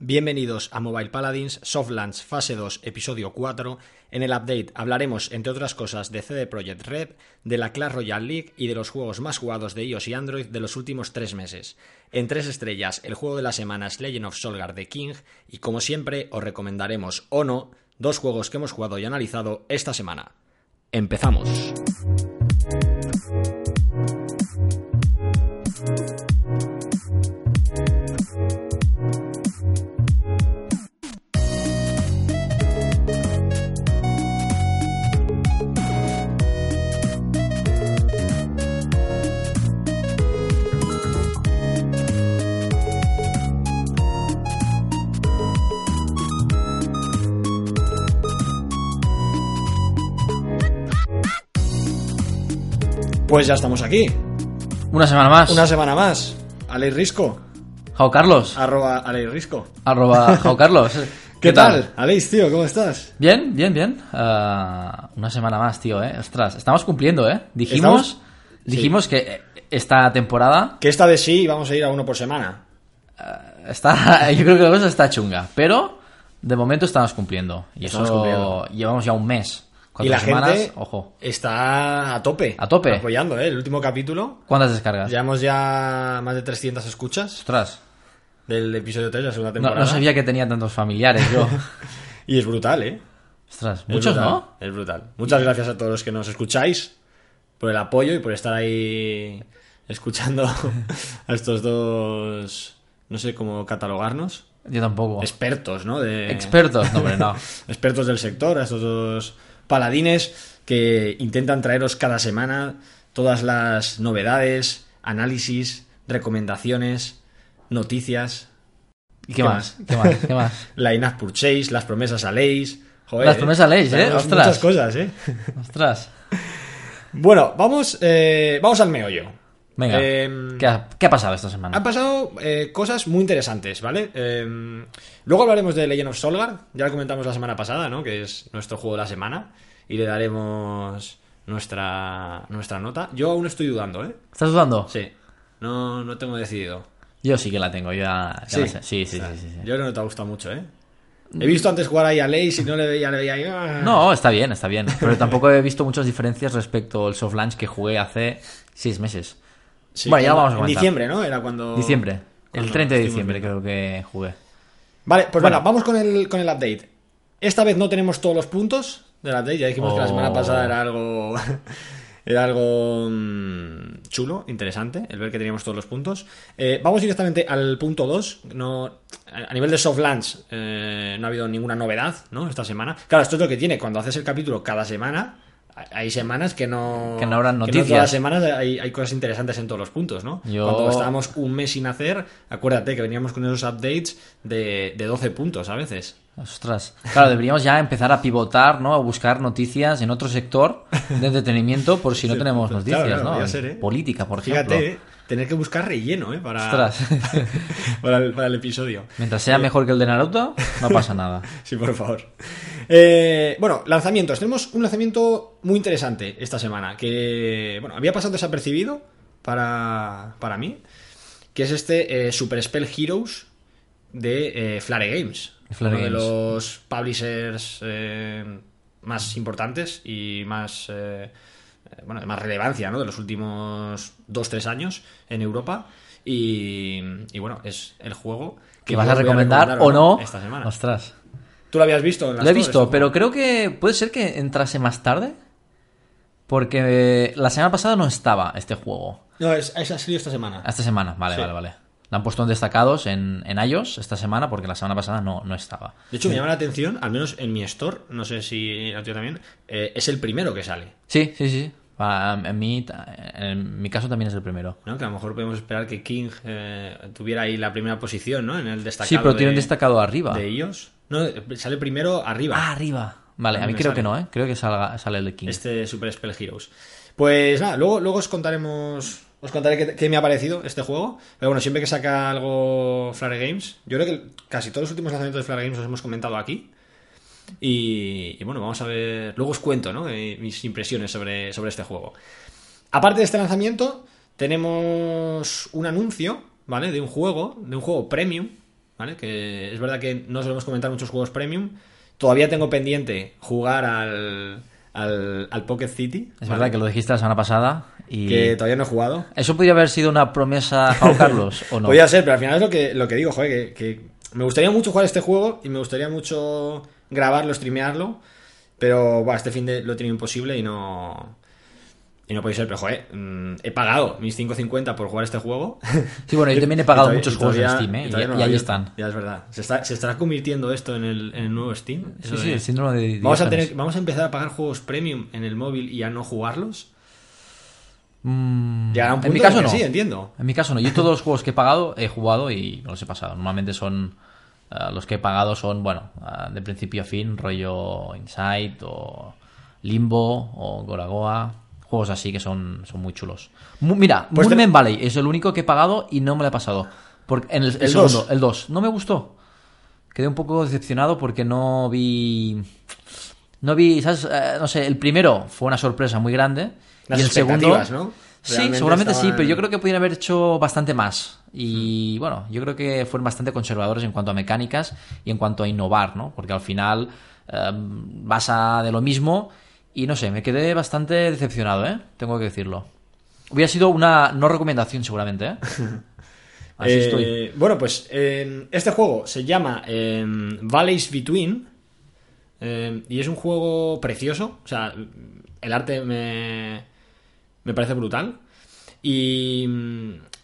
Bienvenidos a Mobile Paladins Soft Launch Fase 2, Episodio 4. En el update hablaremos, entre otras cosas, de CD Projekt Red, de la Clash Royale League y de los juegos más jugados de iOS y Android de los últimos tres meses. En tres estrellas, el juego de la semana es Legend of Solgar de King y, como siempre, os recomendaremos o no dos juegos que hemos jugado y analizado esta semana. ¡Empezamos! Pues ya estamos aquí. Una semana más. Una semana más. Aleix Risco. Jau Carlos. Arroba Aleix Risco. Arroba Jau Carlos. ¿Qué, tal? Aleix, tío, ¿cómo estás? Bien, bien, bien. Ah, una semana más, tío, eh. Ostras, estamos cumpliendo, eh. Dijimos, ¿Estamos? dijimos que esta temporada Que esta vez sí vamos a ir a uno por semana. está, yo creo que la cosa está chunga, pero de momento estamos cumpliendo. Y Estamos eso cumpliendo. llevamos ya un mes. Y la semanas, gente ojo. está a tope. A tope. Apoyando, ¿eh? El último capítulo. ¿Cuántas descargas? Llevamos ya más de 300 escuchas Ostras, del episodio 3 de la segunda no, temporada. no sabía que tenía tantos familiares yo. Y es brutal, ¿eh? Ostras, Es muchos, brutal, ¿no? Es brutal. Muchas gracias a todos los que nos escucháis por el apoyo y por estar ahí escuchando a estos dos, no sé cómo catalogarnos, Yo tampoco. expertos, ¿no? De, Expertos, no, hombre, no. expertos del sector, a estos dos paladines que intentan traeros cada semana todas las novedades, análisis, recomendaciones, noticias, ¿Y ¿Qué qué, más? ¿Qué más? ¿Qué más? la enough purchase, las promesas a leyes. Joder, Las promesas a leyes, ¿eh? Ostras. Muchas cosas, ¿eh? Ostras. Bueno, vamos, eh, vamos al meollo. Venga, Eh, ¿qué, ha, qué ha pasado esta semana? Han pasado eh, cosas muy interesantes, ¿vale? Eh, luego hablaremos de Legend of Solgar, ya lo comentamos la semana pasada, ¿no? Que es nuestro juego de la semana. Y le daremos nuestra, nuestra nota. Yo aún estoy dudando, ¿eh? ¿Estás dudando? Sí. No, no tengo decidido. Yo sí que la tengo, yo ya, ya la sé. Sí, sí, O sea, sí, sí, sí. Yo no te ha gustado mucho, ¿eh? He visto antes jugar ahí a Ley, si no le veía, le veía ahí, ah. No, está bien, está bien. Pero tampoco he visto muchas diferencias respecto al soft launch que jugué hace seis meses. Sí, bueno, ya vamos a En diciembre, ¿no? Era cuando... Diciembre. El cuando 30 de diciembre creo que jugué. Vale, pues Bueno. venga, vamos con el, con el update. Esta vez no tenemos todos los puntos del update. Ya dijimos que la Oh. semana pasada era algo. era algo mm, chulo, interesante, el ver que teníamos todos los puntos. Eh, vamos directamente al punto 2. No, a a nivel de soft launch eh, no ha habido ninguna novedad, ¿no? Esta semana. Claro, esto es lo que tiene. Cuando haces el capítulo cada semana. Hay semanas que no. Que no habrán que noticias. todas las semanas hay, hay cosas interesantes en todos los puntos, ¿no? Yo- Cuando estábamos un mes sin hacer, acuérdate que veníamos con esos updates de, de 12 puntos a veces. Ostras. Claro, deberíamos ya empezar a pivotar, ¿no? A buscar noticias en otro sector de entretenimiento por si no tenemos noticias, claro, ¿no? ser, ¿eh? Política, por ejemplo. Fíjate, ¿eh? Tener que buscar relleno ¿eh? para, para, el, para el episodio. Mientras sea mejor que el de Naruto, no pasa nada. Sí, por favor. Eh, bueno, lanzamientos. Tenemos un lanzamiento muy interesante esta semana que, bueno, había pasado desapercibido para, para mí, que es este eh, Super Spell Heroes de eh, Flare Games. Flare uno de los publishers eh, más importantes y más, eh, eh, bueno, de más relevancia, ¿no? De los últimos 2-3 años en Europa. Y, y bueno, es el juego ¿Que vas a recomendar o no? esta semana. Ostras. ¿Tú lo habías visto? en las Lo he visto, pero creo que puede ser que entrase más tarde. Porque la semana pasada no estaba este juego. No, es, es- ha salido esta semana. Esta semana, vale, Sí. vale, vale. La han puesto en destacados en, en iOS esta semana porque la semana pasada no, no estaba. De hecho, me llama la atención, al menos en mi store, no sé si a ti también, eh, es el primero que sale. Sí, sí, sí. Ah, En mi, en mi caso también es el primero. ¿no? Que a lo mejor podemos esperar que King eh, tuviera ahí la primera posición, ¿no? En el destacado. Sí, pero tiene un de- destacado arriba. De ellos. No, sale primero arriba. Ah, arriba. Vale, A mí creo sale. que no, ¿eh? Creo que salga, sale el de King. Este Super Spell Heroes. Pues nada, luego, luego os contaremos. Os contaré qué, me ha parecido este juego. Pero bueno, siempre que saca algo Flare Games, yo creo que casi todos los últimos lanzamientos de Flare Games los hemos comentado aquí. Y, y bueno, vamos a ver. Luego os cuento, ¿no? Eh, mis impresiones sobre, sobre este juego. Aparte de este lanzamiento, tenemos un anuncio, ¿vale? De un juego, de un juego premium, ¿vale? Que es verdad que no solemos comentar muchos juegos premium. Todavía tengo pendiente jugar al, al, al Pocket City. Es ¿vale? verdad que lo dijiste la semana pasada y... Que todavía no he jugado. ¿Eso podría haber sido una promesa, Juan Carlos, o no? Podría ser, pero al final es lo que, lo que digo, joder, que, que me gustaría mucho jugar este juego y me gustaría mucho grabarlo, streamearlo, pero bueno, este fin de lo he tenido imposible y no... Y no puede ser, pero joder, mm, he pagado mis 5.50 por jugar este juego. Sí, bueno, yo también he pagado todavía- muchos juegos en Steam, ¿eh? y Y, todavía no y lo ahí están. Ya es verdad. Se, está- se estará convirtiendo esto en el, en el nuevo Steam. Sí, Eso sí, de- el síndrome de Vamos a, tener, vamos a empezar a pagar juegos premium en el móvil y a no jugarlos. Mm, Llegará un punto en mi caso no. sí, entiendo. En mi caso no. Yo todos los juegos que he pagado he jugado y no los he pasado. Normalmente son... eh, los que he pagado son, bueno, eh, de principio a fin, rollo Insight o Limbo o Goragoa. Juegos así que son, son muy chulos. Mu- mira, Pues te- Valley es el único que he pagado y no me lo he pasado. Porque en el, el El segundo, dos. el 2. No me gustó. Quedé un poco decepcionado porque no vi... No vi, ¿sabes? Eh, no sé, el primero fue una sorpresa muy grande. Las y el segundo... Sí, seguramente sí, pero yo creo que podrían haber hecho bastante más. Y bueno, yo creo que fueron bastante conservadores en cuanto a mecánicas y en cuanto a innovar, ¿no? Porque al final eh, vas a de lo mismo y no sé, me quedé bastante decepcionado, ¿eh? Tengo que decirlo. Hubiera sido una no recomendación seguramente, ¿eh? Así Eh, estoy. Bueno, pues eh, este juego se llama eh, Valleys Between eh, y es un juego precioso. O sea, el arte me, me parece brutal. Y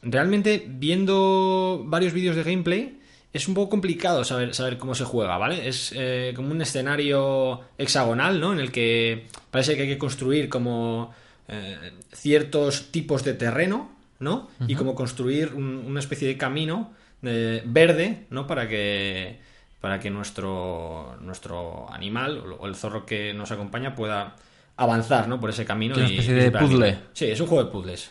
realmente viendo varios vídeos de gameplay es un poco complicado saber, saber cómo se juega, ¿vale? Es eh, como un escenario hexagonal, ¿no? En el que parece que hay que construir como eh, ciertos tipos de terreno, ¿no? Y como construir un- una especie de camino eh, verde, ¿no? Para que para que nuestro nuestro animal o el zorro que nos acompaña pueda avanzar, ¿no? Por ese camino. Es una y- especie y de puzzle. Sí, es un juego de puzzles.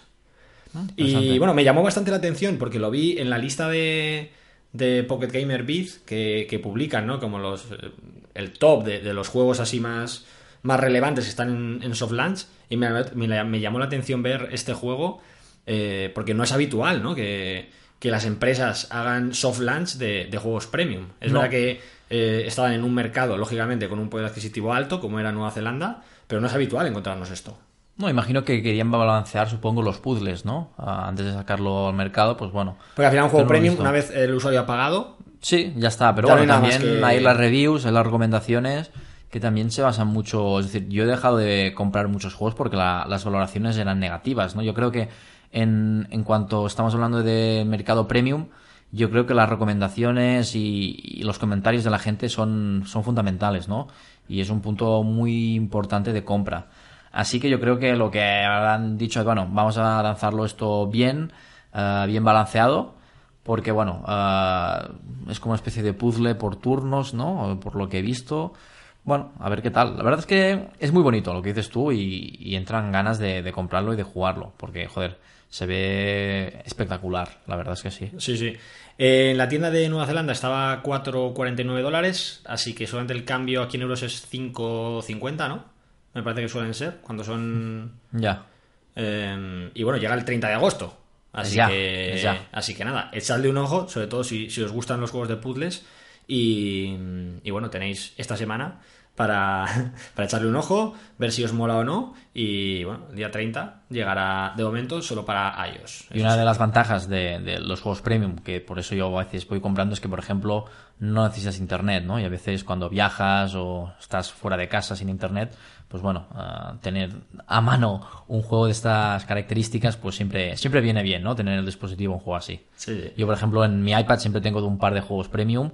Y interesante. bueno, me llamó bastante la atención porque lo vi en la lista de, de Pocket Gamer Beat que, que publican, ¿no? Como los eh, el top de, de los juegos así más, más relevantes que están en, en soft launch. Y me, me- me llamó la atención ver este juego eh, porque no es habitual, ¿no? Que, que las empresas hagan soft launch de, de juegos premium. Es No. verdad que eh, estaban en un mercado, lógicamente, con un poder adquisitivo alto, como era Nueva Zelanda, pero no es habitual encontrarnos esto. No, imagino que querían balancear, supongo, los puzzles, ¿no? Ah, antes de sacarlo al mercado, pues bueno. Porque al final un juego premium, una vez el usuario ha pagado, Sí, ya está, pero Ya bueno, también que- hay las reviews, hay las recomendaciones que también se basan mucho, es decir, yo he dejado de comprar muchos juegos porque la- las valoraciones eran negativas, ¿no? Yo creo que en, en cuanto estamos hablando de mercado premium, yo creo que las recomendaciones y, y los comentarios de la gente son, son fundamentales, ¿no? Y es un punto muy importante de compra. Así que yo creo que lo que han dicho es, bueno, vamos a lanzarlo esto bien, eh, bien balanceado, porque bueno, ah, es como una especie de puzzle por turnos, ¿no? Por lo que he visto. Bueno, a ver qué tal. La verdad es que es muy bonito lo que dices tú y, entran ganas de, de comprarlo y de jugarlo, porque joder, se ve espectacular, la verdad es que sí. Sí, sí. Eh, en la tienda de Nueva Zelanda estaba 4,49 dólares, así que solamente el cambio aquí en euros es 5,50, ¿no? Me parece que suelen ser, cuando son... Ya. eh, y bueno, llega el 30 de agosto. Así Ya, que ya. así que nada, echadle un ojo, sobre todo si, si os gustan los juegos de puzzles. Y, y bueno, tenéis esta semana para, para echarle un ojo, ver si os mola o no. Y bueno, el día 30 llegará de momento solo para iOS. Y una de las ventajas de, de los juegos premium, que por eso yo a veces voy comprando, es que, por ejemplo, no necesitas internet, ¿no? Y a veces cuando viajas o estás fuera de casa sin internet, pues bueno, ah, tener a mano un juego de estas características, pues siempre, siempre viene bien, ¿no? Tener en el dispositivo un juego así. Sí, sí. Yo, por ejemplo, en mi iPad siempre tengo un par de juegos premium,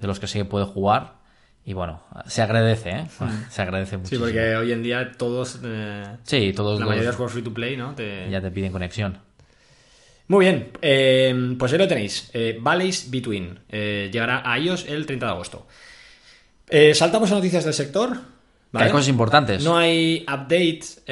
de los que sé que puedo jugar. Y bueno, se agradece, ¿eh? Se agradece Sí, muchísimo. porque hoy en día todos, eh, Sí, todos la los- mayoría de los juegos free to play, ¿no? Te- ya te piden conexión. Muy bien, eh, pues ahí lo tenéis. Eh, Valleys Between. Eh, llegará a iOS el 30 de agosto. Eh, saltamos a noticias del sector. ¿vale? Hay cosas importantes. No hay updates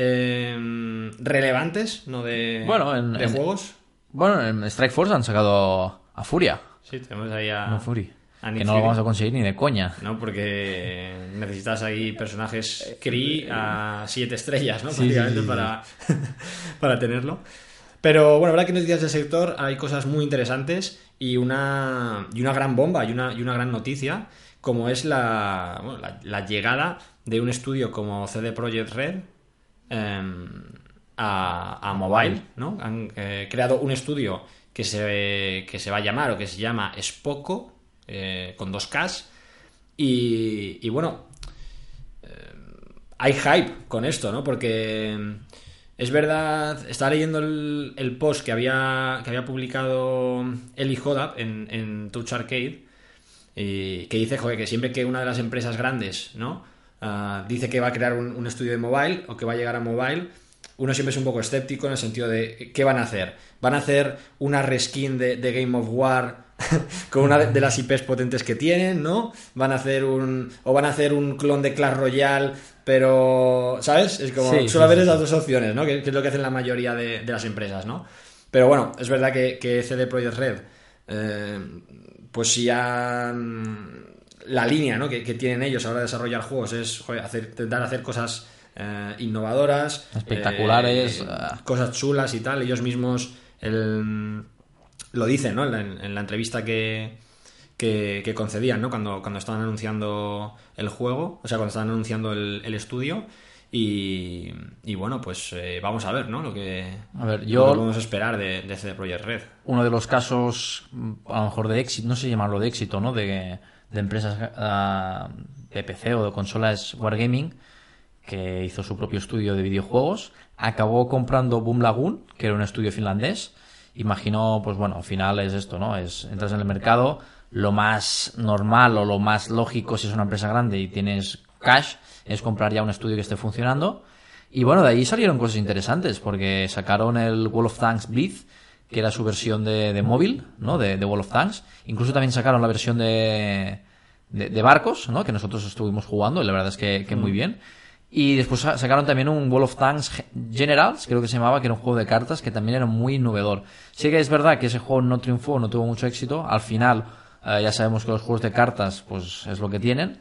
relevantes, ¿no? De, Bueno, en- de en- juegos. Bueno, en Strike Force han sacado a Furia. Sí, tenemos ahí a. No Fury. Que no lo vamos a conseguir ni de coña. No, porque necesitas ahí personajes Kree a 7 estrellas, ¿no? Sí, Prácticamente sí, sí, para, para tenerlo. Pero bueno, verdad que en noticias del sector hay cosas muy interesantes y una, y una gran bomba y una, y una gran noticia, como es la, bueno, la, la llegada de un estudio como CD Projekt Red em, a, a mobile, ¿no? Han eh, creado un estudio que se, que se va a llamar o que se llama Spoco, eh, con dos Ks, y, bueno, eh, hay hype con esto, ¿no? Porque em, es verdad, estaba leyendo el, post que había, que había publicado Eli Hodap en, Touch Arcade, y que dice, joder, que siempre que una de las empresas grandes, ¿no? Ah, dice que va a crear un, estudio de mobile o que va a llegar a mobile, uno siempre es un poco escéptico en el sentido de ¿qué van a hacer? ¿Van a hacer una reskin de Game of War con una de, las IPs potentes que tienen, ¿no? Van a hacer un. o van a hacer un clon de Clash Royale, pero. ¿Sabes? Es como. Sí, suele haber sí, sí, esas dos opciones, ¿no? Que, que es lo que hacen la mayoría de, de las empresas, ¿no? Pero bueno, es verdad que, que CD Projekt Red. eh, pues si ya. La línea ¿no? que, que tienen ellos ahora de desarrollar juegos es joder, hacer, intentar hacer cosas eh, innovadoras, Espectaculares, eh, ah. cosas chulas y tal. Ellos mismos el- lo dicen, ¿no? En la, en la entrevista que, que, que concedían, ¿no? Cuando, cuando estaban anunciando el juego, o sea, cuando estaban anunciando el, el estudio. Y, y bueno, pues eh, vamos a ver, ¿no? Lo que, A ver, lo yo- que podemos esperar de, de CD Projekt Red. uno de los casos, mm, a lo mejor de éxito, no sé llamarlo de éxito, ¿no? De, de empresas ah, de PC o de consola es Wargaming, que hizo su propio estudio de videojuegos. Acabó comprando Boom Lagoon, que era un estudio finlandés. Imaginó, pues bueno, al final es esto, ¿no? Es, entras en el mercado, lo más normal o lo más lógico si es una empresa grande y tienes cash, es comprar ya un estudio que esté funcionando. Y bueno, de ahí salieron cosas interesantes, porque sacaron el Wall of Tanks Blitz, que era su versión de, de móvil, ¿no? De, de Wall of Tanks. Incluso también sacaron la versión de, de, de barcos, ¿no? Que nosotros estuvimos jugando y la verdad es que, que muy bien. Y después sa- sacaron también un Wall of Tanks Ge- Generals, creo que se llamaba, que era un juego de cartas que también era muy innovador. Sí que es verdad que ese juego no triunfó, no tuvo mucho éxito. Al final, eh, ya sabemos que los juegos de cartas, pues es lo que tienen.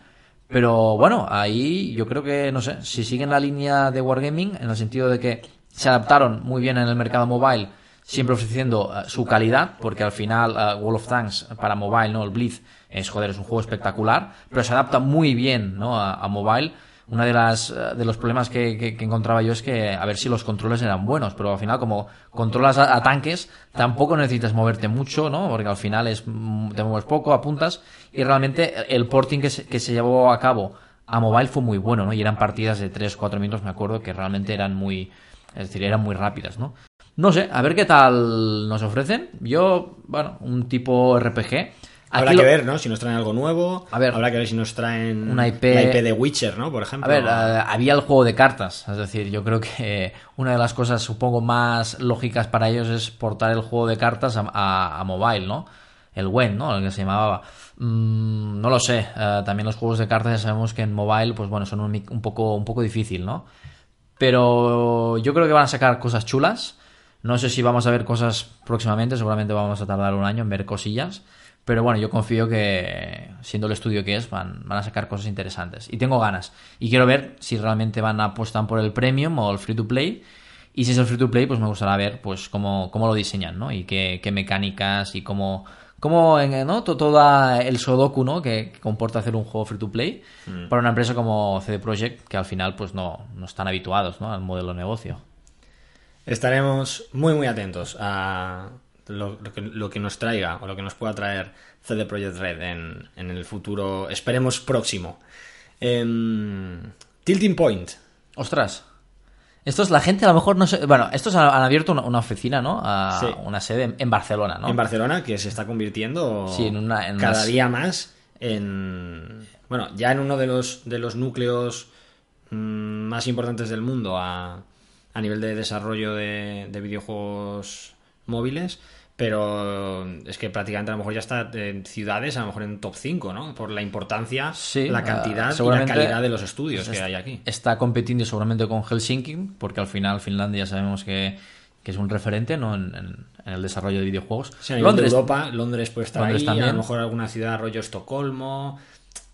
Pero bueno, ahí yo creo que, no sé, si siguen la línea de Wargaming, en el sentido de que se adaptaron muy bien en el mercado mobile, siempre ofreciendo eh, su calidad, porque al final eh, Wall of Tanks para mobile, ¿no? El Blitz es, joder, es un juego espectacular, pero se adapta muy bien, ¿no? A, a mobile. Una de las eh, de los problemas que, que- que encontraba yo es que a ver si los controles eran buenos, pero al final como controlas a, a tanques tampoco necesitas moverte mucho, ¿no? Porque al final es mm, te mueves poco, apuntas y realmente el porting que se, que se llevó a cabo a mobile fue muy bueno, ¿no? Y eran partidas de 3 4 minutos, me acuerdo que realmente eran muy es decir, eran muy rápidas, ¿no? No sé, a ver qué tal nos ofrecen. Yo, bueno, un tipo RPG. Habrá que ver, ¿no? Si nos traen algo nuevo. A ver. Habrá que ver si nos traen Una IP. la IP de Witcher, ¿no? Por A ejemplo. ver, eh, había el juego de cartas, es decir, yo creo que una de las cosas, supongo, más lógicas para ellos es portar el juego de cartas a, a- a mobile, ¿no? El WEN, ¿no? El que se llamaba. Mm, no lo sé. eh, también los juegos de cartas ya sabemos que en mobile, pues bueno, son un, un poco, un poco difícil, ¿no? Pero yo creo que van a sacar cosas chulas. No sé si vamos a ver cosas próximamente, seguramente vamos a tardar un año en ver cosillas. Pero bueno, yo confío que, siendo el estudio que es, van, van a sacar cosas interesantes. Y tengo ganas. Y quiero ver si realmente van a apostar por el premium o el free to play. Y si es el free to play, pues me gustará ver pues cómo, cómo lo diseñan, ¿no? Y qué, qué mecánicas y cómo, cómo en- ¿no? To- todo el Sudoku, ¿no? Que, comporta hacer un juego free to play para una empresa como CD Projekt, que al final pues no, no están habituados, ¿no? Al modelo de negocio. Estaremos muy, muy atentos a lo, lo que, lo que nos traiga o lo que nos pueda traer CD Projekt Red en, en el futuro, esperemos próximo. Em, Tilting Point. Ostras. Estos, la gente a lo mejor no sé. Bueno, estos han, han abierto una, una oficina, ¿no? A- Sí. Una sede en, en Barcelona, ¿no? En Barcelona, que se está convirtiendo Sí, en una- en cada unas- día más en. Bueno, ya en uno de los, de los núcleos mm, más importantes del mundo a, a nivel de desarrollo de, de videojuegos móviles. Pero es que prácticamente a lo mejor ya está en ciudades, a lo mejor en top 5, ¿no? Por la importancia, Sí, la ah, cantidad y la calidad de los estudios que hay aquí. Está compitiendo seguramente con Helsinki, porque al final Finlandia sabemos que, que es un referente, ¿no? En, en- en el desarrollo de videojuegos. Sí, Londres, Europa, Londres puede estar Londres ahí, también. a lo mejor alguna ciudad rollo Estocolmo,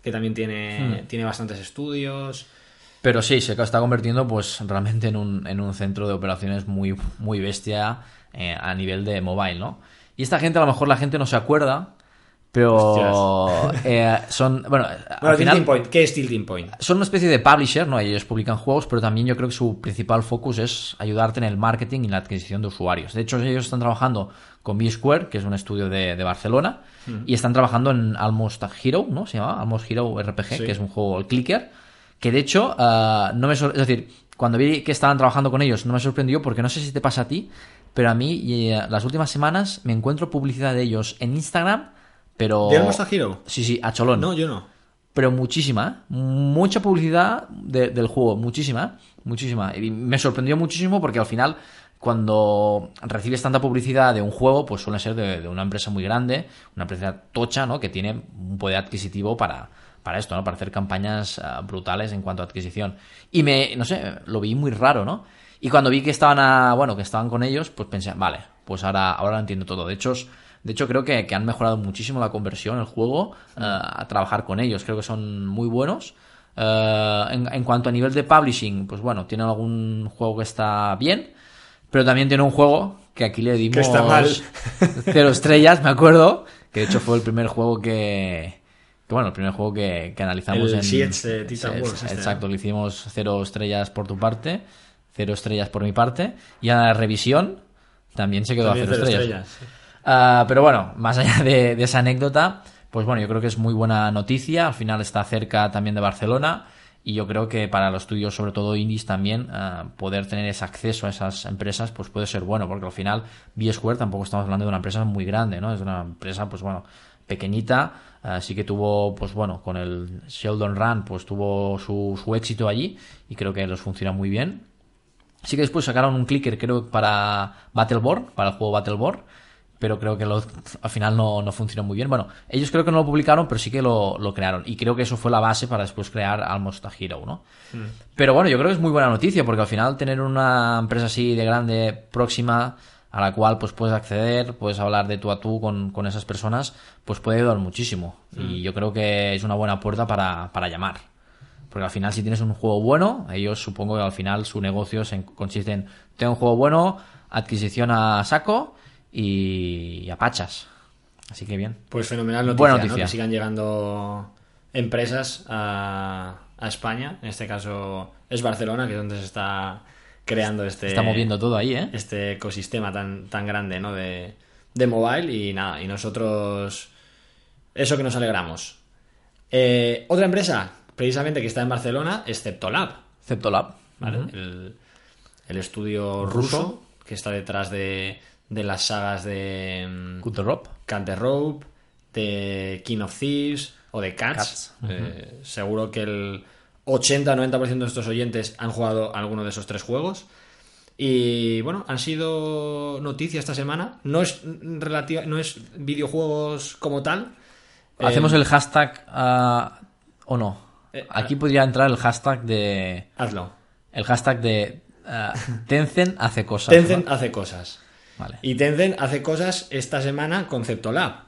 que también tiene, Hmm. tiene bastantes estudios. Pero sí, se está convirtiendo pues realmente en un, en un centro de operaciones muy, muy bestia eh, a nivel de mobile, ¿no? Y esta gente, a lo mejor la gente no se acuerda, pero eh, son. Bueno, al Bueno, final. Tilting Point. ¿Qué es Tilting Point? Son una especie de publisher, ¿no? Ellos publican juegos, pero también yo creo que su principal focus es ayudarte en el marketing y la adquisición de usuarios. De hecho, ellos están trabajando con B-Square, que es un estudio de, de Barcelona, y están trabajando en Almost Hero, ¿no? Se llama Almost Hero RPG, Sí. que es un juego el clicker, que de hecho, ah, no me es decir, cuando vi que estaban trabajando con ellos, no me sorprendió porque no sé si te pasa a ti, pero a mí eh, las últimas semanas me encuentro publicidad de ellos en Instagram, pero... ¿De Almost a Hero? Sí, sí, a cholón No, yo no. pero muchísima, mucha publicidad de- del juego, muchísima, muchísima. Y me sorprendió muchísimo porque al final, cuando recibes tanta publicidad de un juego, pues suele ser de, de una empresa muy grande, una empresa tocha, ¿no? Que tiene un poder adquisitivo para, para esto, ¿no? Para hacer campañas ah, brutales en cuanto a adquisición. Y me, no sé, lo vi muy raro, ¿no? Y cuando vi que estaban a, bueno, que estaban con ellos, pues pensé, vale, pues ahora, ahora lo entiendo todo. De hecho, de hecho creo que, que han mejorado muchísimo la conversión, el juego, eh, a trabajar con ellos. Creo que son muy buenos. Eh, en, en cuanto a nivel de publishing, pues bueno, tienen algún juego que está bien, pero también tiene un juego que aquí le dimos está mal. cero estrellas, me acuerdo, que de hecho fue el primer juego que, que bueno, el primer juego que, que analizamos El en Titan este, Exacto, le hicimos cero estrellas por tu parte, cero estrellas por mi parte, y a la revisión también se quedó También a cero cero estrellas. estrellas. Ah, pero bueno, más allá de, de esa anécdota, pues bueno, yo creo que es muy buena noticia. Al final está cerca también de Barcelona. Y yo creo que para los estudios, sobre todo indies también, ah, poder tener ese acceso a esas empresas, pues puede ser bueno, porque al final B-Square tampoco estamos hablando de una empresa muy grande, ¿no? Es una empresa, pues bueno, pequeñita, así que tuvo, pues bueno, con el Sheldon Run, pues tuvo su, su éxito allí y creo que los funciona muy bien. Sí que después sacaron un clicker, creo, para Battleborn, para el juego Battleborn, pero creo que lo- al final no, no funcionó muy bien. Bueno, ellos creo que no lo publicaron, pero sí que lo, lo crearon. Y creo que eso fue la base para después crear Almost a Hero, ¿no? Pero bueno, yo creo que es muy buena noticia, porque al final tener una empresa así de grande, próxima, a la cual pues puedes acceder, puedes hablar de tú a tú con, con esas personas, pues puede ayudar muchísimo. Y yo creo que es una buena puerta para, para llamar. Porque al final, si tienes un juego bueno, ellos supongo que al final su negocio se consiste en tengo un juego bueno, adquisición a saco y, a pachas. Así que bien. Pues fenomenal noticia, Buena ¿no? noticia. Que sigan llegando empresas a, a España. En este caso es Barcelona, que es donde se está creando este, Está moviendo todo ahí, ¿eh? este ecosistema tan, tan grande ¿no? de, de mobile. Y nada, y nosotros eso que nos alegramos. Eh, otra empresa, precisamente que está en Barcelona, es Ceptolab. Ceptolab. ¿vale? el, el estudio ruso, que está detrás de, de las sagas de mm, the Rope. The Rope, de King of Thieves o de Cats. Cats, Eh, seguro que el 80-90% de nuestros oyentes han jugado alguno de esos tres juegos. Y bueno, han sido noticias esta semana. No es relativa, no es videojuegos como tal. Hacemos Eh, el hashtag ah, o no. Eh, Aquí podría entrar el hashtag de. Hazlo. El hashtag de ah, Tencent hace cosas. Tencent ¿no? hace cosas. Vale. Y Tencent hace cosas esta semana con Ceptolab.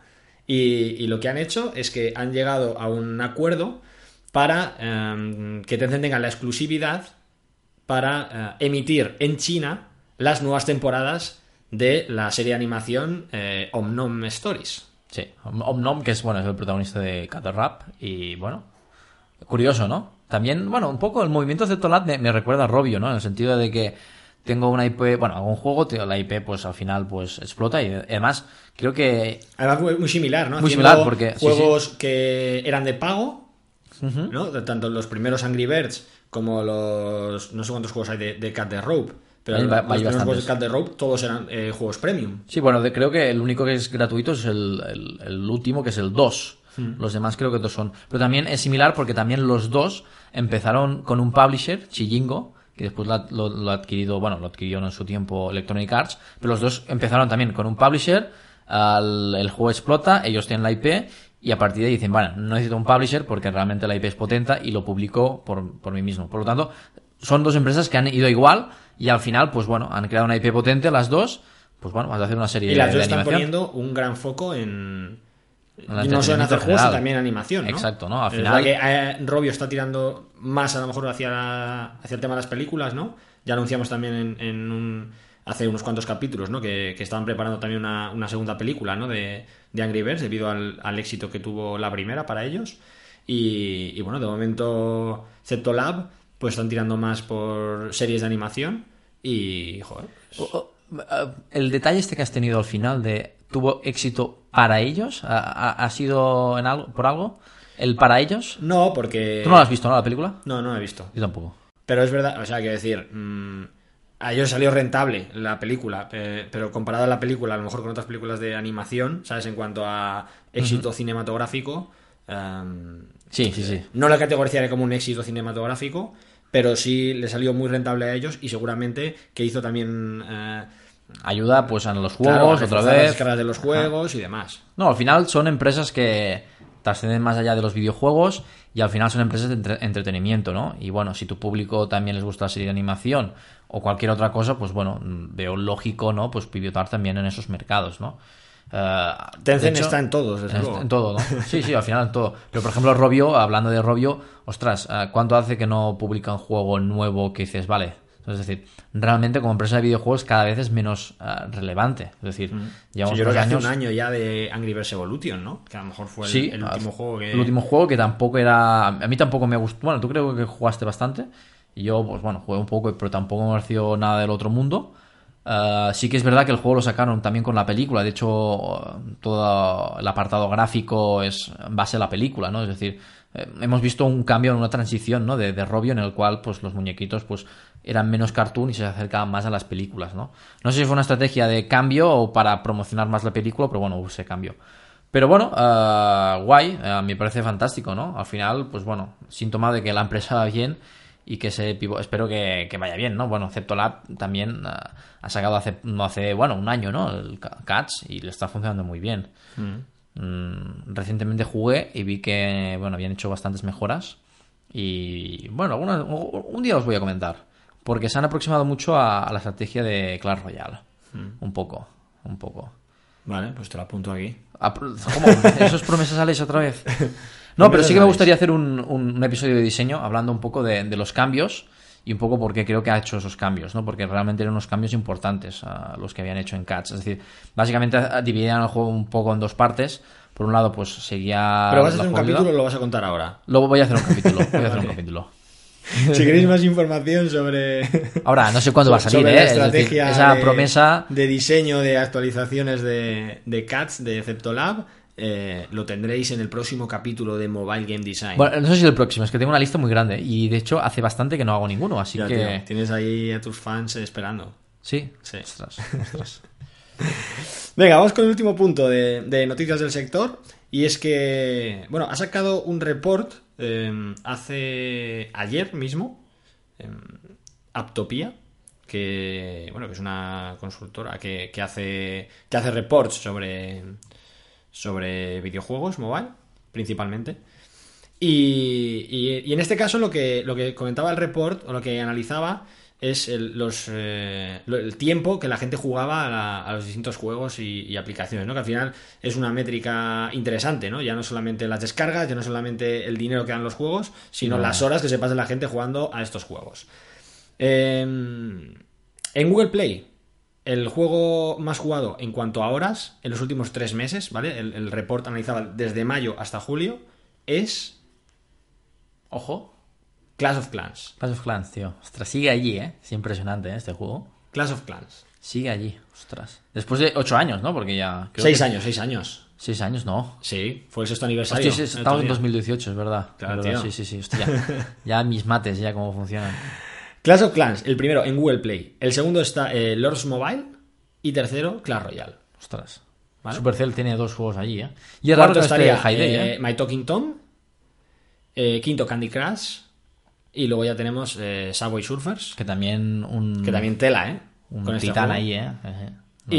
Y, y lo que han hecho es que han llegado a un acuerdo para em, que Tencent tenga la exclusividad para eh, emitir en China las nuevas temporadas de la serie de animación eh, Omnom Stories. Sí, Om- Omnom, que es bueno, es el protagonista de Cat Rap. Y bueno, curioso, ¿no? También, bueno, un poco el movimiento de Tolat me, me recuerda a Robio, ¿no? En el sentido de que tengo una IP, bueno, hago un juego, la IP pues al final pues explota y además creo que Además, muy, similar, ¿no? Muy Haciendo similar, porque- sí, Juegos que eran de pago, ¿no? Tanto los primeros Angry Birds como los. No sé cuántos juegos hay de, de Cat the Rope. Pero Hay los hay juegos de Cat the Rope todos eran eh, juegos premium. Sí, bueno, de- creo que el único que es gratuito es el, el- el último, que es el 2. Los demás creo que todos son. Pero también es similar porque también los dos empezaron con un publisher, Chillingo, que después lo, lo adquirido, bueno, lo adquirió en su tiempo Electronic Arts, pero los dos empezaron también con un publisher, al- el juego explota, ellos tienen la IP y a partir de ahí dicen, bueno, no necesito un publisher porque realmente la IP es potente y lo publico por, por mí mismo. Por lo tanto, son dos empresas que han ido igual y al final, pues bueno, han creado una IP potente las dos, pues bueno, vas a hacer una serie Y las de, dos de están animación. poniendo un gran foco en. Y no solo en hacer juegos, sino general. también animación, ¿no? Exacto, ¿no? Al Es final- verdad que eh, Robio está tirando más a lo mejor hacia, la- hacia el tema de las películas, ¿no? Ya anunciamos también en, en un hace unos cuantos capítulos, ¿no? Que, que estaban preparando también una, una segunda película, ¿no? De, de Angry Birds debido al, al éxito que tuvo la primera para ellos. Y, y bueno, de momento Lab pues están tirando más por series de animación y, joder, O- o, eh, El detalle este que has tenido al final de tuvo éxito para ellos, ¿ha, ha- sido en algo, por algo? ¿El para ellos? no, porque... ¿Tú no lo has visto, no, la película? No, no la he visto. Yo tampoco. Pero es verdad, o sea, quiero decir, mm, a ellos salió rentable la película, eh, pero comparado a la película, a lo mejor con otras películas de animación, ¿sabes? En cuanto a éxito cinematográfico, em, Sí, sí, sí. no la categorizaría como un éxito cinematográfico, pero sí le salió muy rentable a ellos y seguramente que hizo también eh, Ayuda pues a los juegos, otra reforzar las vez. descargas de los juegos y demás. No, al final son empresas que trascienden más allá de los videojuegos y al final son empresas de entre- entretenimiento, ¿no? Y bueno, si tu público también les gusta la serie de animación o cualquier otra cosa, pues bueno, veo lógico, ¿no? Pues pivotar también en esos mercados, ¿no? Eh, Tencent hecho- está en todos, en, todo, ¿no? Sí, sí, al final en todo. Pero por ejemplo, Robio, hablando de Robio, ostras, eh, ¿cuánto hace que no publica un juego nuevo que dices, vale? Es decir, realmente como empresa de videojuegos cada vez es menos eh, relevante. Es decir, Sí, llevamos yo creo que hace un año ya de Angry Birds Evolution, ¿no? Que a lo mejor fue el, Sí, el último juego que... El último juego que tampoco era. A mí tampoco me gustó. Bueno, tú creo que jugaste bastante. Y yo, pues bueno, jugué un poco, pero tampoco me pareció nada del otro mundo. Ah, sí que es verdad que el juego lo sacaron también con la película. De hecho, todo el apartado gráfico es en base a la película, ¿no? Es decir, eh, hemos visto un cambio, una transición, ¿no? De, de Robio en el cual, pues los muñequitos, pues eran menos cartoon y se acercaban más a las películas, ¿no? No sé si fue una estrategia de cambio o para promocionar más la película, pero bueno, hubo ese cambio. Pero bueno, eh, guay, eh, me parece fantástico, ¿no? Al final, pues bueno, síntoma de que la empresa va bien y que se pivo- espero que, que vaya bien, ¿no? Bueno, Ceptolab también eh, ha sacado hace, no hace, bueno, un año, ¿no? El Ca- Cats y le está funcionando muy bien. Mm, recientemente jugué y vi que, bueno, habían hecho bastantes mejoras y, bueno, algunas, un día os voy a comentar porque se han aproximado mucho a, a la estrategia de Clash Royale. Un poco, un poco. Vale, pues te lo apunto aquí. ¿Cómo? ¿Esos promesas Alex otra vez? No, pero sí que me gustaría hacer un, un- un episodio de diseño hablando un poco de, de los cambios y un poco por qué creo que ha hecho esos cambios, ¿no? Porque realmente eran unos cambios importantes a los que habían hecho en Cats. Es decir, básicamente dividían el juego un poco en dos partes. Por un lado, pues seguía. Pero vas a hacer un capítulo o lo vas a contar ahora. Luego voy a hacer un capítulo. Voy a hacer un capítulo. si queréis más información sobre... Ahora, no sé cuándo va a salir, ¿eh? la Es decir, estrategia esa de, promesa. de diseño de actualizaciones de, de CATS de Ceptolab eh, lo tendréis en el próximo capítulo de Mobile Game Design. Bueno, no sé si el próximo, es que tengo una lista muy grande y de hecho hace bastante que no hago ninguno, así Ya, que. tío, tienes ahí a tus fans esperando. Sí, Sí. Ostras, ostras. Venga, vamos con el último punto de, de noticias del sector. Y es que, bueno, ha sacado un report eh, hace ayer mismo, eh, Aptopia, que, bueno, que es una consultora que, que hace, que hace reports sobre, sobre videojuegos mobile, principalmente. Y, y- y en este caso lo que, lo que comentaba el report, o lo que analizaba, es el, los, eh, el tiempo que la gente jugaba a, la- a los distintos juegos y, y aplicaciones, ¿no? Que al final es una métrica interesante, ¿no? Ya no solamente las descargas, ya no solamente el dinero que dan los juegos, sino No. las horas que se pasa la gente jugando a estos juegos. Eh, en Google Play, el juego más jugado en cuanto a horas en los últimos tres meses, ¿vale? El, el report analizaba desde mayo hasta julio, es Ojo. Clash of Clans. Clash of Clans, tío. Ostras, sigue allí, ¿eh? Es impresionante, ¿eh? Este juego. Clash of Clans. Sigue allí, ostras. Después de ocho años, ¿no? Porque ya... creo Seis que- años, seis años. Seis años, no. Sí, fue el sexto aniversario. Hostia, estamos en día. 2018, es verdad. Claro, verdad, tío. Sí, sí, sí. Hostia. ya mis mates, ya cómo funcionan. Clash of Clans, el primero en Google Play. El segundo está eh, Lords Mobile. Y tercero, Clash Royale. Ostras. ¿Vale? Supercell tiene dos juegos allí, ¿eh? Y raro Cuarto estaría Hay Day, eh, ¿eh? My Talking Tom. Eh, quinto, Candy Crush. Y luego ya tenemos eh, Subway Surfers. Que también un... Que también tela, ¿eh? Un Con este titán ahí, ¿eh? Los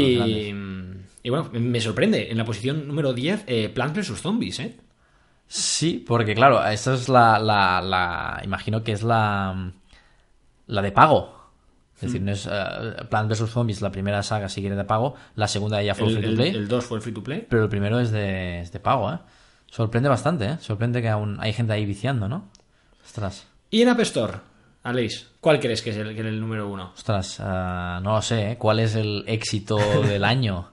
Y, bueno, me sorprende. En la posición número 10, eh, Plants vs. Zombies, ¿eh? Sí, porque claro, esta es la, la, la- Imagino que es la. La de pago. Es decir, no es. eh, Plant vs. Zombies, la primera saga sigue de pago. La segunda ya fue El, free to play. el 2 fue el free to play. Pero el primero es de, es de pago, ¿eh? Sorprende bastante, ¿eh? Sorprende que aún hay gente ahí viciando, ¿no? Ostras. Y en App Store, Aleix, ¿cuál crees que es el, que es el número uno? Ostras, ah, no lo sé, ¿eh? ¿cuál es el éxito del año?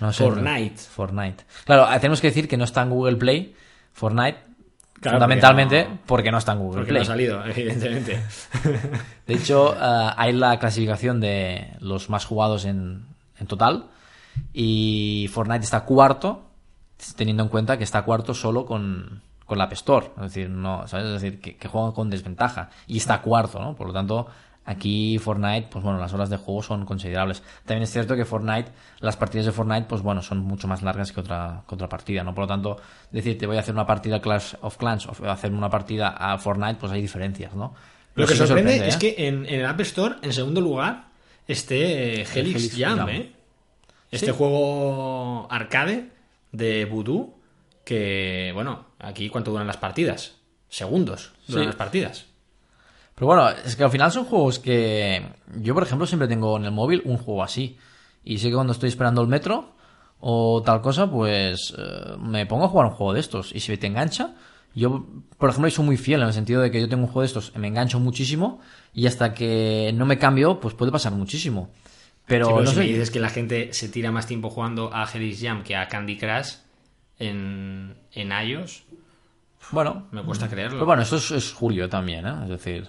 No sé. Fortnite. Fortnite. Claro, tenemos que decir que no está en Google Play, Fortnite, Claro, fundamentalmente porque no- porque no está en Google Porque Play. no ha salido, evidentemente. De hecho, ah, hay la clasificación de los más jugados en, en total. Y Fortnite está cuarto, teniendo en cuenta que está cuarto solo con, con la App Store. Es decir, no, ¿sabes? Es decir, que, que juega con desventaja. Y está cuarto, ¿no? Por lo tanto, aquí Fortnite, pues bueno, las horas de juego son considerables. También es cierto que Fortnite, las partidas de Fortnite, pues bueno, son mucho más largas que otra, que otra partida, ¿no? Por lo tanto, decir, te voy a hacer una partida a Clash of Clans o hacer una partida a Fortnite, pues hay diferencias, ¿no? Lo que sí sorprende, es ¿eh? que en, en el App Store, en segundo lugar, esté eh, Helix, Helix Jam, Jam. ¿eh? Este Sí. juego arcade de Voodoo, que, bueno, aquí ¿cuánto duran las partidas? Segundos duran Sí. las partidas. Pero bueno, es que al final son juegos que yo, por ejemplo, siempre tengo en el móvil un juego así. Y sé que cuando estoy esperando el metro o tal cosa, pues eh, me pongo a jugar un juego de estos. Y si te engancha, yo, por ejemplo, soy muy fiel en el sentido de que yo tengo un juego de estos, me engancho muchísimo y hasta que no me cambio, pues puede pasar muchísimo. Pero Sí, pero no si sé. me dices que la gente se tira más tiempo jugando a Helix Jam que a Candy Crush en, en iOS, Bueno, me cuesta creerlo. pero bueno, eso es, es julio también, ¿eh? Es decir,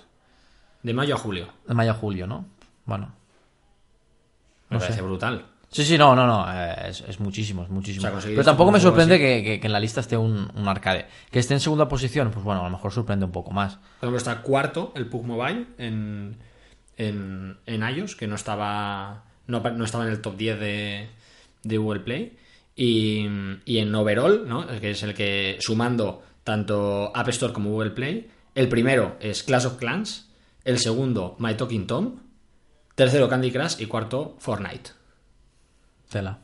De mayo a julio. de mayo a julio, ¿no? Bueno. Me No parece sé. brutal. Sí, sí, no, no, no, eh, es, es muchísimo, es muchísimo. O sea, conseguir Pero tampoco me sorprende que, que- que en la lista esté un, un arcade. Que esté en segunda posición, pues bueno, a lo mejor sorprende un poco más. Por ejemplo, está cuarto el Pug Mobile en, en, en iOS, que no estaba, no, no estaba en el top 10 de, de Google Play. Y, y en Overall, ¿no? Que es el que sumando tanto App Store como Google Play, el primero es Clash of Clans, el segundo My Talking Tom, tercero Candy Crush y cuarto Fortnite. Tela.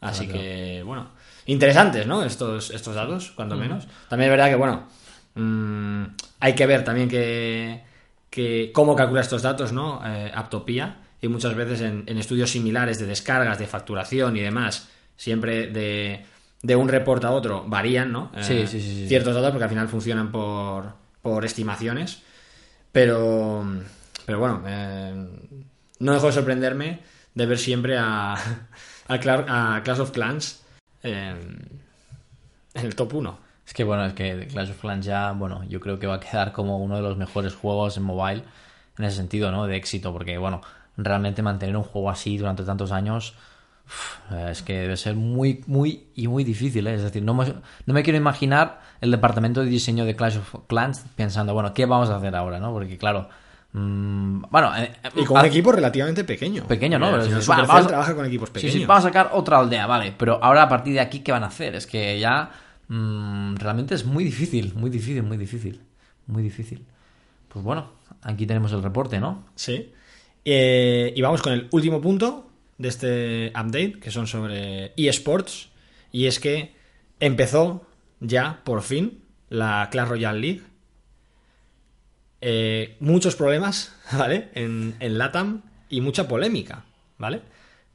Así que, bueno, interesantes, ¿no? Estos, estos datos, cuando menos. También es verdad que, bueno, mm, hay que ver también que, que cómo calcula estos datos, ¿no? Eh, Aptopía. Y muchas veces en, en estudios similares de descargas, de facturación y demás, siempre de, de un report a otro varían, ¿no? Eh, Sí, sí, sí, sí. Ciertos datos porque al final funcionan por, por estimaciones. Pero, pero bueno, eh, no dejo de sorprenderme de ver siempre a, a, Clash of Clans en, el top 1. Es que bueno, es que Clash of Clans ya, bueno, yo creo que va a quedar como uno de los mejores juegos en mobile en ese sentido, ¿no? De éxito, porque bueno, realmente mantener un juego así durante tantos años es que debe ser muy, muy y muy difícil, ¿eh? Es decir, no me, no me quiero imaginar el departamento de diseño de Clash of Clans pensando, bueno, ¿qué vamos a hacer ahora, no? Porque claro, mm, bueno, eh, Y con un equipo relativamente pequeño. Pequeño, ¿no? Pero final dices, va, vamos trabaja con equipos Sí, pequeños. sí, vamos a sacar otra aldea, vale. Pero ahora a partir de aquí, ¿qué van a hacer? Es que ya mm, realmente es muy difícil, muy difícil, muy difícil. Muy difícil. Pues bueno, aquí tenemos el reporte, ¿no? Sí. Eh, y vamos con el último punto de este update, que son sobre eSports. Y es que empezó ya, por fin, la Clash Royale League. Eh, muchos problemas, ¿vale? En, en LATAM y mucha polémica, ¿vale?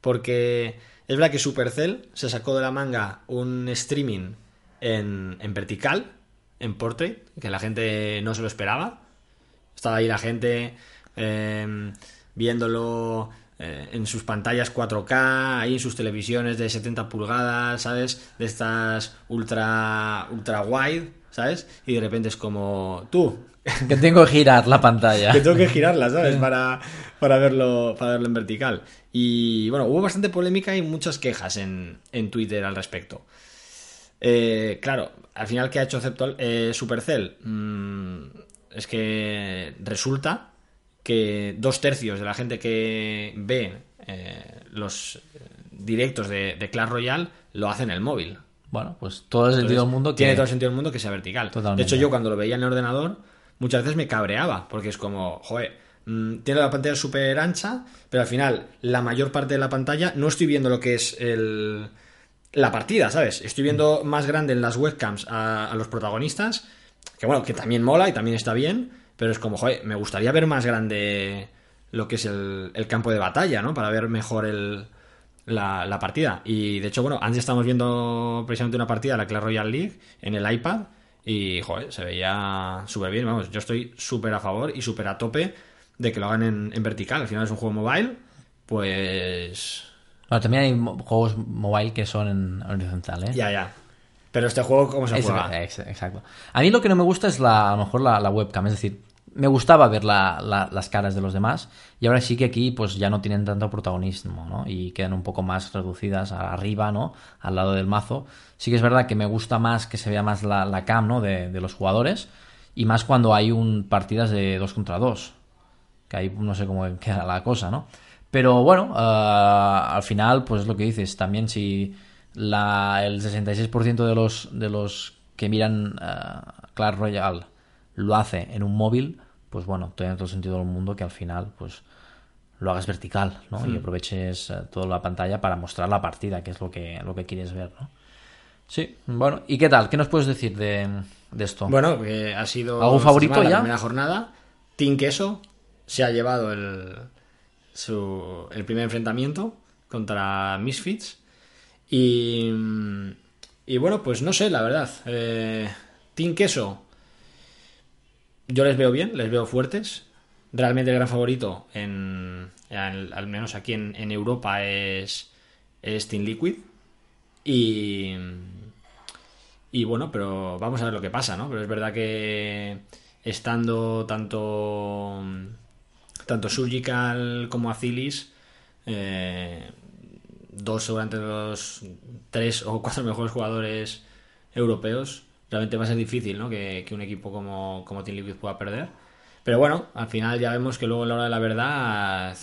Porque es verdad que Supercell se sacó de la manga un streaming en, en vertical, en portrait, que la gente no se lo esperaba. Estaba ahí la gente eh, viéndolo eh, en sus pantallas 4K, ahí en sus televisiones de 70 pulgadas, ¿sabes? De estas ultra, ultra wide, ¿sabes? Y de repente es como, tú, Que tengo que girar la pantalla. que tengo que girarla, ¿sabes? Para, para, verlo, para verlo en vertical. Y bueno, hubo bastante polémica y muchas quejas en, en Twitter al respecto. Eh, claro, al final, ¿qué ha hecho eh, Supercell? Mm, es que resulta que dos tercios de la gente que ve eh, los eh, directos de, de Clash Royale lo hace en el móvil. Bueno, pues todo el sentido del mundo que... Tiene todo el sentido del mundo que sea vertical. Totalmente. De hecho, yo cuando lo veía en el ordenador, muchas veces me cabreaba, porque es como, joder, mm, tiene la pantalla súper ancha, pero al final, la mayor parte de la pantalla no estoy viendo lo que es el, la partida, ¿sabes? Estoy viendo más grande en las webcams a, a los protagonistas, que bueno, que también mola y también está bien, pero es como, joder, me gustaría ver más grande lo que es el, el campo de batalla, ¿no? Para ver mejor el, la, la partida. Y de hecho, bueno, antes estamos viendo precisamente una partida de la Clash Royale League en el iPad Y, joder, se veía súper bien. Vamos, yo estoy súper a favor y súper a tope de que lo hagan en, en vertical. Al final es un juego mobile, pues Bueno, también hay juegos mobile que son en horizontal, ¿eh? ya, ya. Pero este juego, ¿cómo se Es- juega? ex- exacto. A mí lo que no me gusta es la, a lo mejor la, la webcam, es decir, me gustaba ver la- la- las caras de los demás y ahora sí que aquí pues ya no tienen tanto protagonismo, ¿no? Y quedan un poco más reducidas arriba, ¿no? Al lado del mazo. Sí que es verdad que me gusta más que se vea más la, cam, ¿no? De, de los jugadores y más cuando hay un partidas de dos contra dos que ahí no sé cómo queda la cosa, ¿no? Pero bueno, ah, al final, pues es lo que dices, también si el 66% de los, de los que miran ah, Clash Royale lo hace en un móvil, pues bueno, tiene todo el sentido del mundo que al final, pues lo hagas vertical, ¿no? Y aproveches eh, toda la pantalla para mostrar la partida, que es lo que, lo que quieres ver, ¿no? Sí, bueno, ¿y qué tal? ¿Qué nos puedes decir de, de esto? Bueno, que ha sido ¿Algún favorito semana ya? la primera jornada. Team Queso se ha llevado el, su, el primer enfrentamiento contra Misfits. Y, y bueno, pues no sé, la verdad. Eh, Team Queso, yo les veo bien, les veo fuertes. Realmente el gran favorito, en, al, menos aquí en, en Europa, es, es Team Liquid. Y, y bueno, pero vamos a ver lo que pasa, ¿no? Pero es verdad que estando tanto tanto Surgical como Acilis, eh, dos seguramente los tres o cuatro mejores jugadores europeos, realmente va a ser difícil, ¿no? Que, que un equipo como, como Team Liquid pueda perder. Pero bueno, al final ya vemos que luego a la hora de la verdad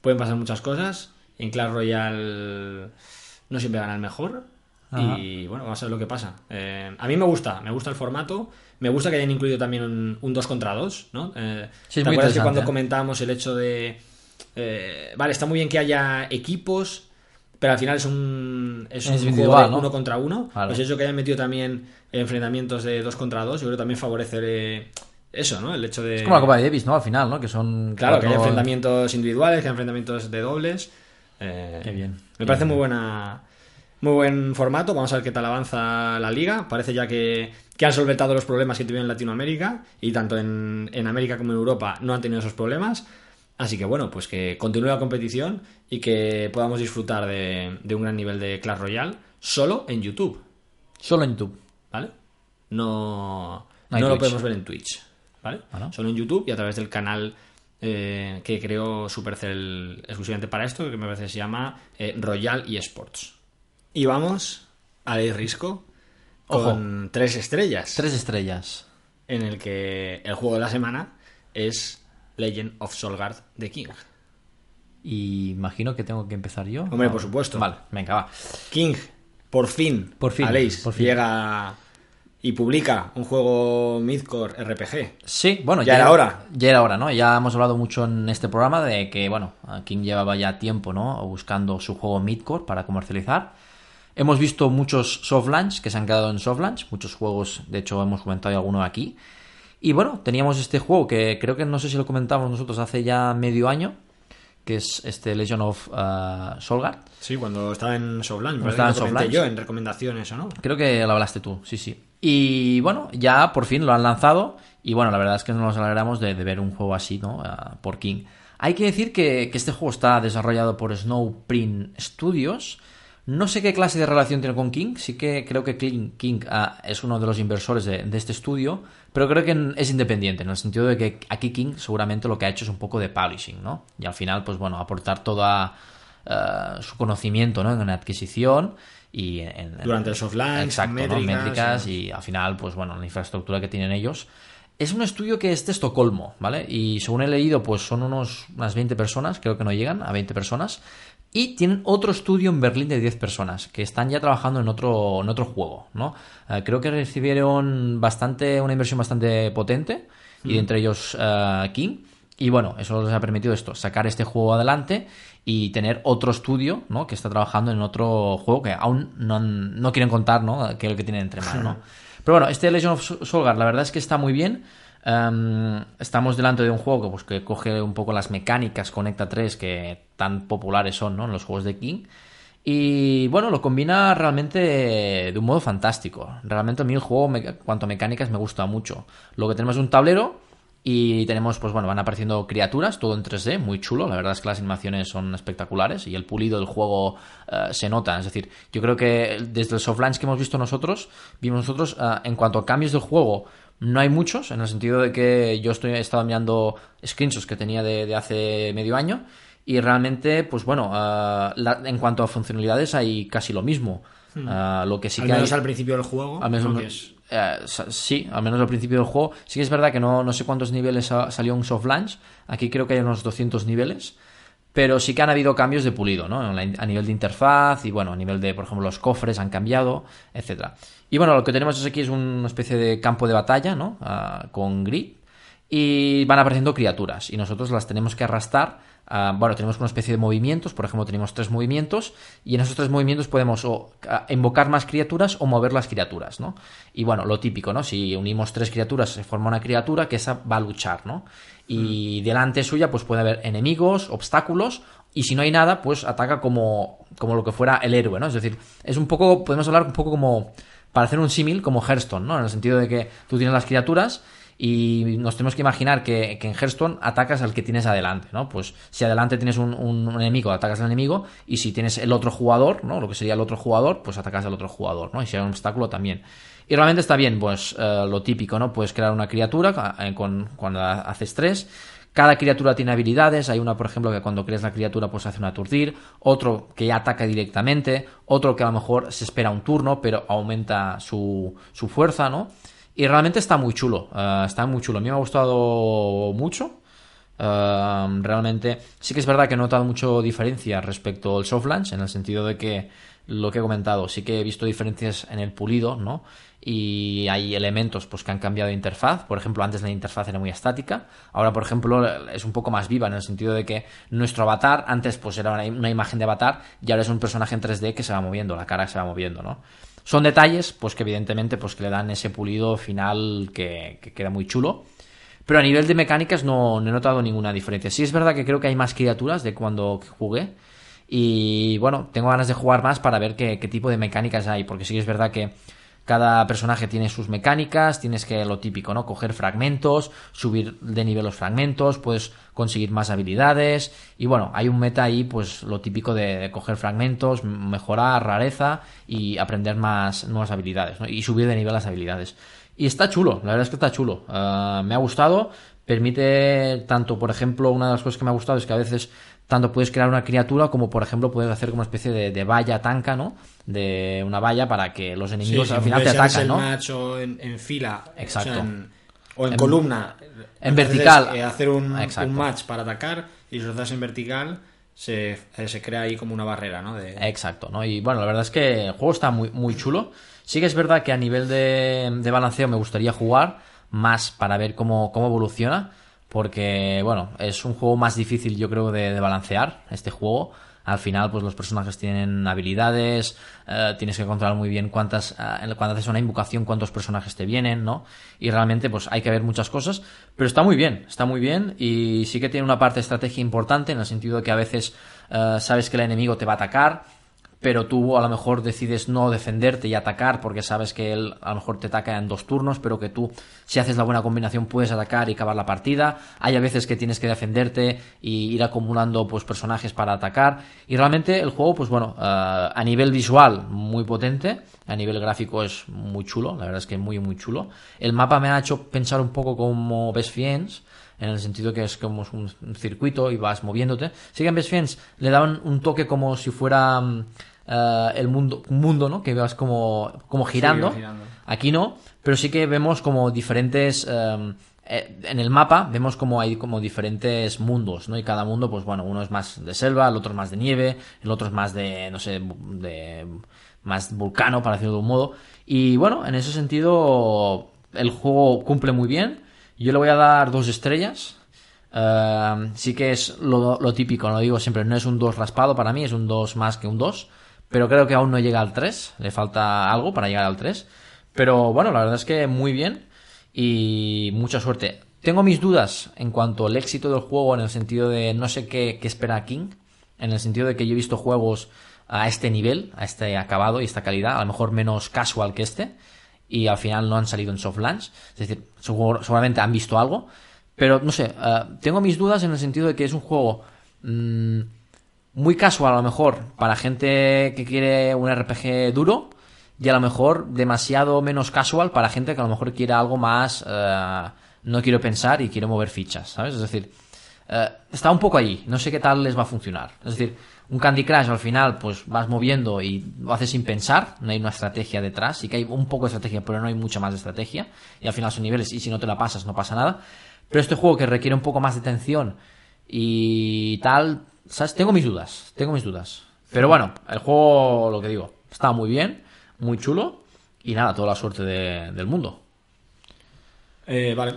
pueden pasar muchas cosas. En Clash Royale no siempre gana el mejor. Ajá. Y bueno, vamos a ver lo que pasa. Eh, a mí me gusta, me gusta el formato. Me gusta que hayan incluido también un, un 2 contra 2, ¿no? Eh, Sí, ¿Te acuerdas que cuando ¿eh? comentábamos el hecho de... eh, vale, está muy bien que haya equipos, pero al final es un, es un juego individual, de ¿no? uno contra uno. Claro. Pues eso que hayan metido también enfrentamientos de 2 contra 2, yo creo que también favorece eh, eso, ¿no? El hecho de... Es como la Copa de Davis, ¿no? Al final, ¿no? Que son Claro, que cuatro- enfrentamientos individuales, que haya enfrentamientos de dobles. Eh, Qué bien. Me parece muy buena. Muy buen formato. Vamos a ver qué tal avanza la liga. Parece ya que, que han solventado los problemas que tuvieron en Latinoamérica. Y tanto en, en América como en Europa no han tenido esos problemas. Así que bueno, pues que continúe la competición y que podamos disfrutar de, de un gran nivel de Clash Royale solo en YouTube. Solo en YouTube. ¿Vale? No, No lo podemos ver en Twitch. ¿Vale? Ah, ¿no? Solo en YouTube y a través del canal eh, que creó Supercell exclusivamente para esto, que me parece que se llama eh, Royal eSports. Y vamos al Risco con tres estrellas. Tres estrellas. En el que el juego de la semana es Legend of Solgard de King. Y imagino que tengo que empezar yo. Hombre, No. por supuesto. Vale, venga, va. King, por fin, Por fin, Aleix, por fin. llega y publica un juego Midcore RPG. Sí, bueno, Ya era hora. Ya era hora, ¿no? Ya hemos hablado mucho en este programa de que, bueno, King llevaba ya tiempo, ¿no? Buscando su juego Midcore para comercializar. Hemos visto muchos soft launch que se han quedado en soft launch, muchos juegos, de hecho hemos comentado alguno aquí. Y bueno, teníamos este juego que creo que no sé si lo comentamos nosotros hace ya medio año, que es este Legend of uh, Solgard. Sí, cuando estaba en Softland. Cuando Estaba en Softland. yo en recomendaciones o no. Creo que lo hablaste tú, sí, sí. Y bueno, ya por fin lo han lanzado. Y bueno, la verdad es que nos alegramos de, de ver un juego así, ¿no? Ah, por King. Hay que decir que, que este juego está desarrollado por Snowprint Studios. No sé qué clase de relación tiene con King. Sí que creo que King, King ah, es uno de los inversores de, de este estudio. Pero creo que es independiente, en el sentido de que aquí King seguramente lo que ha hecho es un poco de publishing, ¿no? Y al final, pues bueno, aportar toda eh, su conocimiento, ¿no? En adquisición y en, Durante el soft launch, Exacto, ¿no? métricas, y al final, pues bueno, la infraestructura que tienen ellos. Es un estudio que es de Estocolmo, ¿vale? Y según he leído, pues son unos, unas 20 personas, creo que no llegan a 20 personas. Y tienen otro estudio en Berlín de 10 personas que están ya trabajando en otro, en otro juego, ¿no? Eh, creo que recibieron bastante, una inversión bastante potente, y de entre ellos eh, King. Y bueno, eso les ha permitido esto, sacar este juego adelante y tener otro estudio, ¿no? Que está trabajando en otro juego que aún no, han- no quieren contar, ¿no? Que es el que tienen entre manos, ¿no? Pero bueno, este Legend of Sol- Solgar, la verdad es que está muy bien. Em, estamos delante de un juego que, pues, que coge un poco las mecánicas Conecta 3 que tan populares son, ¿no? En los juegos de King. Y bueno, lo combina realmente de un modo fantástico. Realmente a mí el juego, me, cuanto a mecánicas, me gusta mucho. Lo que tenemos es un tablero y tenemos, pues bueno, van apareciendo criaturas, todo en 3D, muy chulo. La verdad es que las animaciones son espectaculares y el pulido del juego eh, se nota. Es decir, yo creo que desde el soft launch que hemos visto nosotros, vimos nosotros, eh, en cuanto a cambios del juego, no hay muchos, en el sentido de que yo estoy, he estado mirando screenshots que tenía de, hace medio año y realmente, pues bueno, eh, en cuanto a funcionalidades hay casi lo mismo. Hmm. lo que sí al menos al principio del juego. Al menos eh, sí, al menos al principio del juego. Sí que es verdad que no, no sé cuántos niveles salió un soft launch. Aquí creo que hay unos 200 niveles. Pero sí que han habido cambios de pulido, ¿no? A nivel de interfaz y, bueno, a nivel de, por ejemplo, los cofres han cambiado, etcétera. Y bueno, lo que tenemos aquí es una especie de campo de batalla, ¿no? Ah, con grid. Y van apareciendo criaturas. Y nosotros las tenemos que arrastrar Ah, bueno, tenemos una especie de movimientos, por ejemplo, tenemos tres movimientos y en esos tres movimientos podemos o ah, invocar más criaturas o mover las criaturas, ¿no? Y bueno, lo típico, ¿no? Si unimos tres criaturas se forma una criatura que esa va a luchar, ¿no? Y mm. delante suya pues puede haber enemigos, obstáculos y si no hay nada, pues ataca como, como lo que fuera el héroe, ¿no? Es decir, es un poco, podemos hablar un poco como, para hacer un símil, como Hearthstone, ¿no? En el sentido de que tú tienes las criaturas y nos tenemos que imaginar que, en Hearthstone atacas al que tienes adelante, ¿no? Pues si adelante tienes un, enemigo, atacas al enemigo, y si tienes el otro jugador, ¿no? Lo que sería el otro jugador, pues atacas al otro jugador, ¿no? Y si hay un obstáculo también. Y realmente está bien, pues eh, lo típico, ¿no? Puedes crear una criatura con, cuando haces tres. Cada criatura tiene habilidades. Hay una, por ejemplo, que cuando creas la criatura, pues hace un aturdir. Otro que ataca directamente. Otro que a lo mejor se espera un turno, pero aumenta su, su fuerza, ¿no? Y realmente está muy chulo. Eh, está muy chulo. A mí me ha gustado mucho. Eh, realmente sí que es verdad que he notado mucho diferencia respecto al soft launch, en el sentido de que lo que he comentado, sí que he visto diferencias en el pulido, ¿no? Y hay elementos pues, que han cambiado de interfaz. Por ejemplo, antes la interfaz era muy estática. Ahora, por ejemplo, es un poco más viva en el sentido de que nuestro avatar, antes pues era una, imagen de avatar y ahora es un personaje en 3D que se va moviendo, la cara se va moviendo, ¿no? Son detalles, pues que evidentemente, pues que le dan ese pulido final que, queda muy chulo. Pero a nivel de mecánicas no, he notado ninguna diferencia. Sí es verdad que creo que hay más criaturas de cuando jugué. Y bueno, tengo ganas de jugar más para ver qué tipo de mecánicas hay. Porque sí es verdad que cada personaje tiene sus mecánicas, tienes que lo típico, ¿no? Coger fragmentos, subir de nivel los fragmentos, puedes conseguir más habilidades y bueno, hay un meta ahí, pues lo típico de, coger fragmentos, mejorar rareza y aprender más nuevas habilidades, ¿no? Y subir de nivel las habilidades. Y está chulo, la verdad es que está chulo. Ah, me ha gustado, permite tanto, por ejemplo, una de las cosas que me ha gustado es que a veces tanto puedes crear una criatura como por ejemplo puedes hacer como una especie de, valla tanca, ¿no? De una valla para que los enemigos al final te ataquen, ¿no? Macho en, fila, exacto, o en, columna, en vertical, eh, hacer un, match para atacar y si lo haces en vertical se, eh, se, crea ahí como una barrera, ¿no? Exacto, ¿no? Y bueno, la verdad es que el juego está muy, muy chulo. Sí que es verdad que a nivel de, de balanceo me gustaría jugar más para ver cómo, cómo evoluciona porque, bueno, es un juego más difícil, yo creo, de, balancear este juego. Al final, pues los personajes tienen habilidades, eh, tienes que controlar muy bien cuántas, eh, cuando haces una invocación, cuántos personajes te vienen, ¿no? Y realmente, pues hay que ver muchas cosas, pero está muy bien, está muy bien y sí que tiene una parte de estrategia importante en el sentido de que a veces eh, sabes que el enemigo te va a atacar, pero tú a lo mejor decides no defenderte y atacar porque sabes que él a lo mejor te ataca en dos turnos, pero que tú si haces la buena combinación puedes atacar y acabar la partida. Hay a veces que tienes que defenderte y ir acumulando pues personajes para atacar y realmente el juego pues bueno, eh, a nivel visual muy potente, a nivel gráfico es muy chulo, la verdad es que muy muy chulo. El mapa me ha hecho pensar un poco como Best Fiends en el sentido que es como un, circuito y vas moviéndote. Sí que en Best Fiends le daban un toque como si fuera eh, el mundo, un mundo, ¿no? Que vas como, como girando. Aquí no, pero sí que vemos como diferentes... Eh, en el mapa vemos como hay como diferentes mundos, ¿no? Y cada mundo, pues bueno, uno es más de selva, el otro es más de nieve, el otro es más de, no sé, de más vulcano, para decirlo de un modo. Y bueno, en ese sentido, el juego cumple muy bien. Yo le voy a dar dos estrellas. Em, sí que es lo, lo, típico, lo digo siempre, no es un 2 raspado para mí, es un 2 más que un 2 pero creo que aún no llega al 3, le falta algo para llegar al 3. Pero bueno, la verdad es que muy bien y mucha suerte. Tengo mis dudas en cuanto al éxito del juego en el sentido de no sé qué, espera King, en el sentido de que yo he visto juegos a este nivel, a este acabado y esta calidad, a lo mejor menos casual que este, y al final no han salido en soft launch, es decir, seguramente han visto algo, pero no sé, eh, tengo mis dudas en el sentido de que es un juego mm, muy casual a lo mejor para gente que quiere un RPG duro y a lo mejor demasiado menos casual para gente que a lo mejor quiere algo más, eh, no quiero pensar y quiero mover fichas, ¿sabes? Es decir, eh, está un poco allí, no sé qué tal les va a funcionar. Es decir, un Candy Crush al final pues vas moviendo y lo haces sin pensar, no hay una estrategia detrás, sí que hay un poco de estrategia, pero no hay mucha más de estrategia y al final son niveles y si no te la pasas no pasa nada. Pero este juego que requiere un poco más de atención y tal, ¿sabes? Tengo mis dudas, tengo mis dudas. Pero bueno, el juego, lo que digo, está muy bien, muy chulo y nada, toda la suerte del mundo. Eh, vale.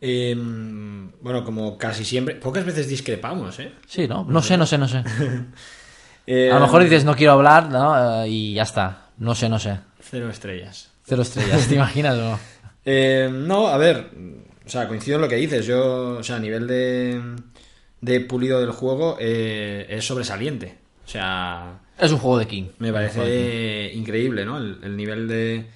Em, bueno, como casi siempre, pocas veces discrepamos, ¿eh? Sí, ¿no? No sé, no sé, no sé. a lo mejor dices, no quiero hablar, ¿no? Eh, y ya está. No sé, no sé. Cero estrellas. Cero estrellas, ¿te imaginas o no? Em, no, a ver, o sea, coincido en lo que dices. Yo, o sea, a nivel de, de pulido del juego eh, es sobresaliente. O sea... Es un juego de King. Me parece increíble, ¿no? El, nivel de,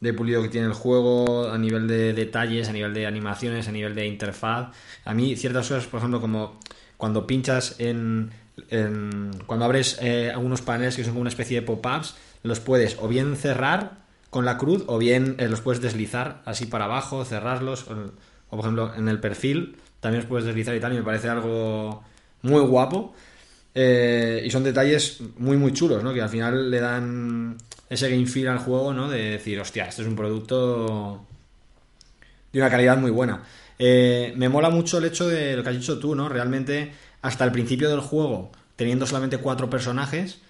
de, pulido que tiene el juego, a nivel de detalles, a nivel de animaciones, a nivel de interfaz. A mí ciertas cosas, por ejemplo, como cuando pinchas en... cuando abres eh, algunos paneles que son como una especie de pop-ups, los puedes o bien cerrar con la cruz o bien eh, los puedes deslizar así para abajo, cerrarlos o por ejemplo en el perfil también os puedes deslizar y tal, y me parece algo muy guapo. Eh, y son detalles muy, muy chulos, ¿no? Que al final le dan ese game feel al juego, ¿no? De decir, hostia, este es un producto de una calidad muy buena. Eh, me mola mucho el hecho de lo que has dicho tú, ¿no? Realmente, hasta el principio del juego, teniendo solamente cuatro personajes,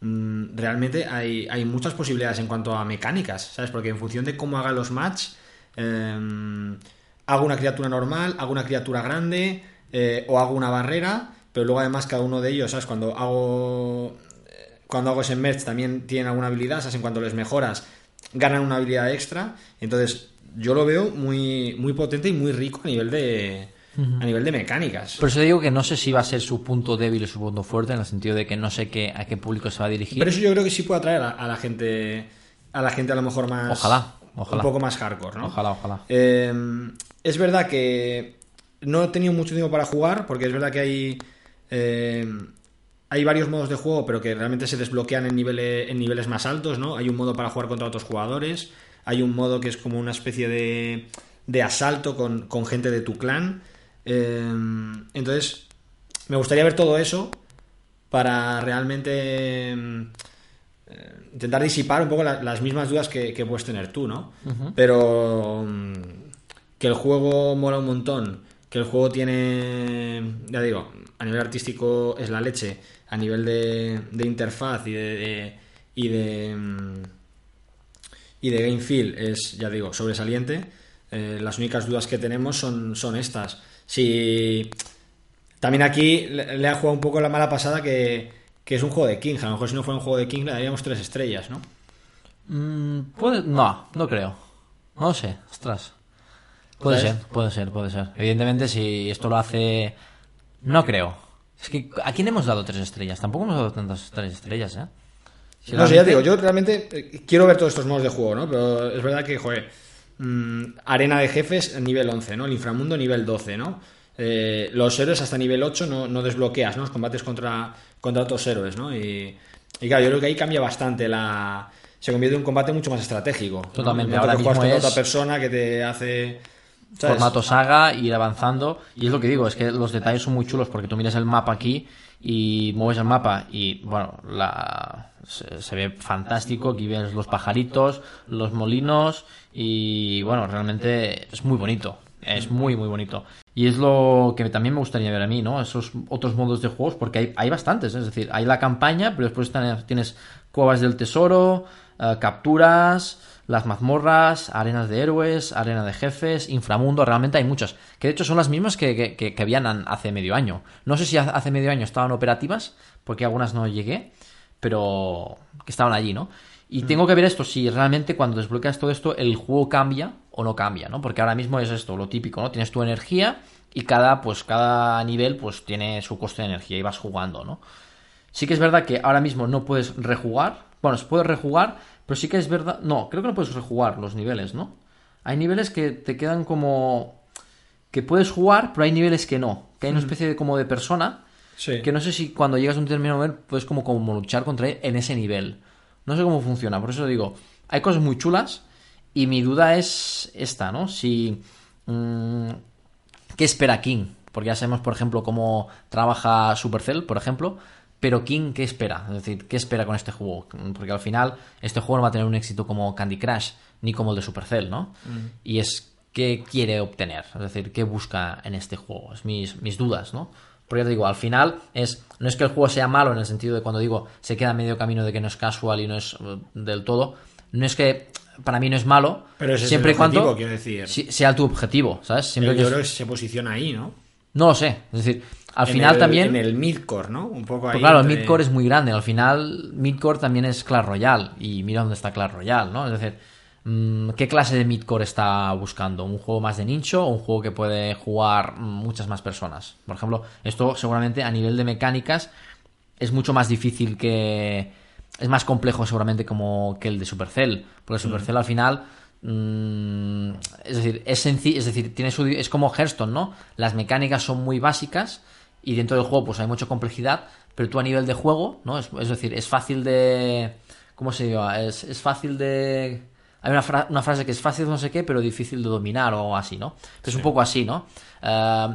mm, realmente hay, hay, muchas posibilidades en cuanto a mecánicas, ¿sabes? Porque en función de cómo haga los match, eh, hago una criatura normal, hago una criatura grande eh, o hago una barrera, pero luego además cada uno de ellos, ¿sabes? Cuando hago cuando hago ese merge también tienen alguna habilidad, ¿sabes? En cuanto les mejoras, ganan una habilidad extra. Entonces, yo lo veo muy, muy potente y muy rico a nivel de, a nivel de mecánicas. Por eso digo que no sé si va a ser su punto débil o su punto fuerte, en el sentido de que no sé qué, a qué público se va a dirigir. Pero eso yo creo que sí puede atraer a, la gente, a la gente a lo mejor más... Ojalá, ojalá. Un poco más hardcore, ¿no? Ojalá, ojalá. Eh, es verdad que no he tenido mucho tiempo para jugar, porque es verdad que hay. Eh, hay varios modos de juego, pero que realmente se desbloquean en niveles, en niveles más altos, ¿no? Hay un modo para jugar contra otros jugadores, hay un modo que es como una especie de, de asalto con, gente de tu clan. Eh, entonces, me gustaría ver todo eso para realmente eh, intentar disipar un poco las mismas dudas que, puedes tener tú, ¿no? Pero que el juego mola un montón, que el juego tiene, ya digo, a nivel artístico es la leche, a nivel de, interfaz y de, y de y de game feel es, ya digo, sobresaliente. Eh, las únicas dudas que tenemos son, son estas. Si también aquí le, ha jugado un poco la mala pasada que, es un juego de King. A lo mejor si no fuera un juego de King le daríamos tres estrellas, ¿no? Mm, no, no creo. No sé, ostras. Puede ser, puede ser, puede ser. Evidentemente, si esto lo hace. No creo. Es que, ¿a quién hemos dado tres estrellas? Tampoco hemos dado tantas tres estrellas, ¿eh? no sé, ya digo, yo realmente eh, quiero ver todos estos modos de juego, ¿no? Pero es verdad que, joder, mm, arena de jefes nivel 11, ¿no? El inframundo nivel 12, ¿no? Eh, los héroes hasta nivel 8 no, no, desbloqueas, ¿no? Los combates contra, contra otros héroes, ¿no? Y, y claro, yo creo que ahí cambia bastante la... Se convierte en un combate mucho más estratégico. Totalmente. Ahora mismo es... otra persona que te hace formato saga, ir avanzando. Y es lo que digo, es que los detalles son muy chulos porque tú miras el mapa aquí y mueves el mapa y, bueno, la, se, ve fantástico. Aquí ves los pajaritos, los molinos y, bueno, realmente es muy bonito. Es muy, muy bonito. Y es lo que también me gustaría ver a mí, ¿no? Esos otros modos de juegos, porque hay, hay bastantes. Es decir, hay la campaña, pero después tienes cuevas del tesoro, eh, capturas, las mazmorras, arenas de héroes, arena de jefes, inframundo, realmente hay muchas. Que de hecho son las mismas que, que, habían hace medio año. No sé si hace medio año estaban operativas, porque algunas no llegué, pero que estaban allí, ¿no? Y mm. tengo que ver esto, si realmente cuando desbloqueas todo esto el juego cambia o no cambia, ¿no? Porque ahora mismo es esto, lo típico, ¿no? Tienes tu energía y cada, pues, cada nivel pues tiene su coste de energía y vas jugando, ¿no? Sí que es verdad que ahora mismo no puedes rejugar. Bueno, se puede rejugar, pero sí que es verdad. No, creo que no puedes rejugar los niveles, ¿no? Hay niveles que te quedan como. que puedes jugar, pero hay niveles que no. Que hay una especie de como de persona. Sí. Que no sé si cuando llegas a un determinado nivel puedes como, como luchar contra él en ese nivel. No sé cómo funciona, por eso digo. Hay cosas muy chulas. Y mi duda es esta, ¿no? Si. mm, ¿Qué espera King? Porque ya sabemos, por ejemplo, cómo trabaja Supercell, por ejemplo. Pero King, ¿qué espera? Es decir, ¿qué espera con este juego? Porque al final, este juego no va a tener un éxito como Candy Crush, ni como el de Supercell, ¿no? Y es qué quiere obtener, es decir, qué busca en este juego. Es mis, mis dudas, ¿no? Porque ya te digo, al final es no es que el juego sea malo en el sentido de cuando digo se queda medio camino de que no es casual y no es eh, del todo, no es que para mí no es malo, Pero ese es siempre el y cuando objetivo, quiero decir. sea tu objetivo, ¿sabes? Siempre Yo, que es- creo que se posiciona ahí, ¿no? no lo sé, es decir, al En final el- también En el midcore, ¿no? Un poco ahí. Pues claro, el midcore es muy grande. Al final, midcore también es Clash Royale. Y mira dónde está Clash Royale, ¿no? Es decir, mm, ¿qué clase de midcore está buscando? ¿Un juego más de nicho o un juego que puede jugar mm, muchas más personas? Por ejemplo, esto seguramente a nivel de mecánicas es mucho más difícil que. Es más complejo seguramente como que el de Supercell. Porque Supercell al final. mm, es decir, es sencillo, es decir, tiene su, es como Hearthstone, ¿no? Las mecánicas son muy básicas y dentro del juego pues hay mucha complejidad, pero tú a nivel de juego, ¿no? Es, es decir, es fácil de... ¿Cómo se llama? Es, es fácil de... Hay una, fra- una frase que es fácil no sé qué, pero difícil de dominar o así, ¿no? Es un poco así, ¿no? Eh,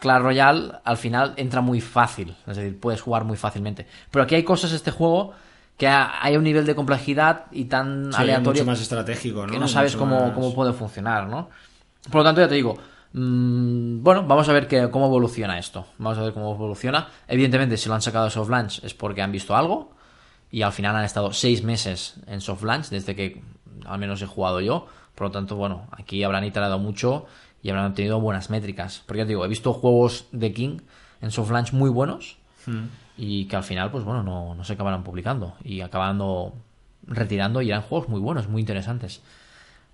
Clash Royale al final entra muy fácil, es decir, puedes jugar muy fácilmente. Pero aquí hay cosas este juego que ha- hay un nivel de complejidad y tan Sí, aleatorio mucho más estratégico, ¿no? que no sabes Mucho cómo, más- cómo puede funcionar, ¿no? Por lo tanto, ya te digo, bueno, vamos a ver que- cómo evoluciona esto. Vamos a ver cómo evoluciona. Evidentemente, si lo han sacado de soft launch es porque han visto algo. Y al final han estado seis meses en soft launch, desde que al menos he jugado yo. Por lo tanto, bueno, aquí habrán iterado mucho y habrán obtenido buenas métricas. Porque ya te digo, he visto juegos de King en soft launch muy buenos y que al final, pues bueno, no, no se acabaron publicando y acabando retirando y eran juegos muy buenos, muy interesantes.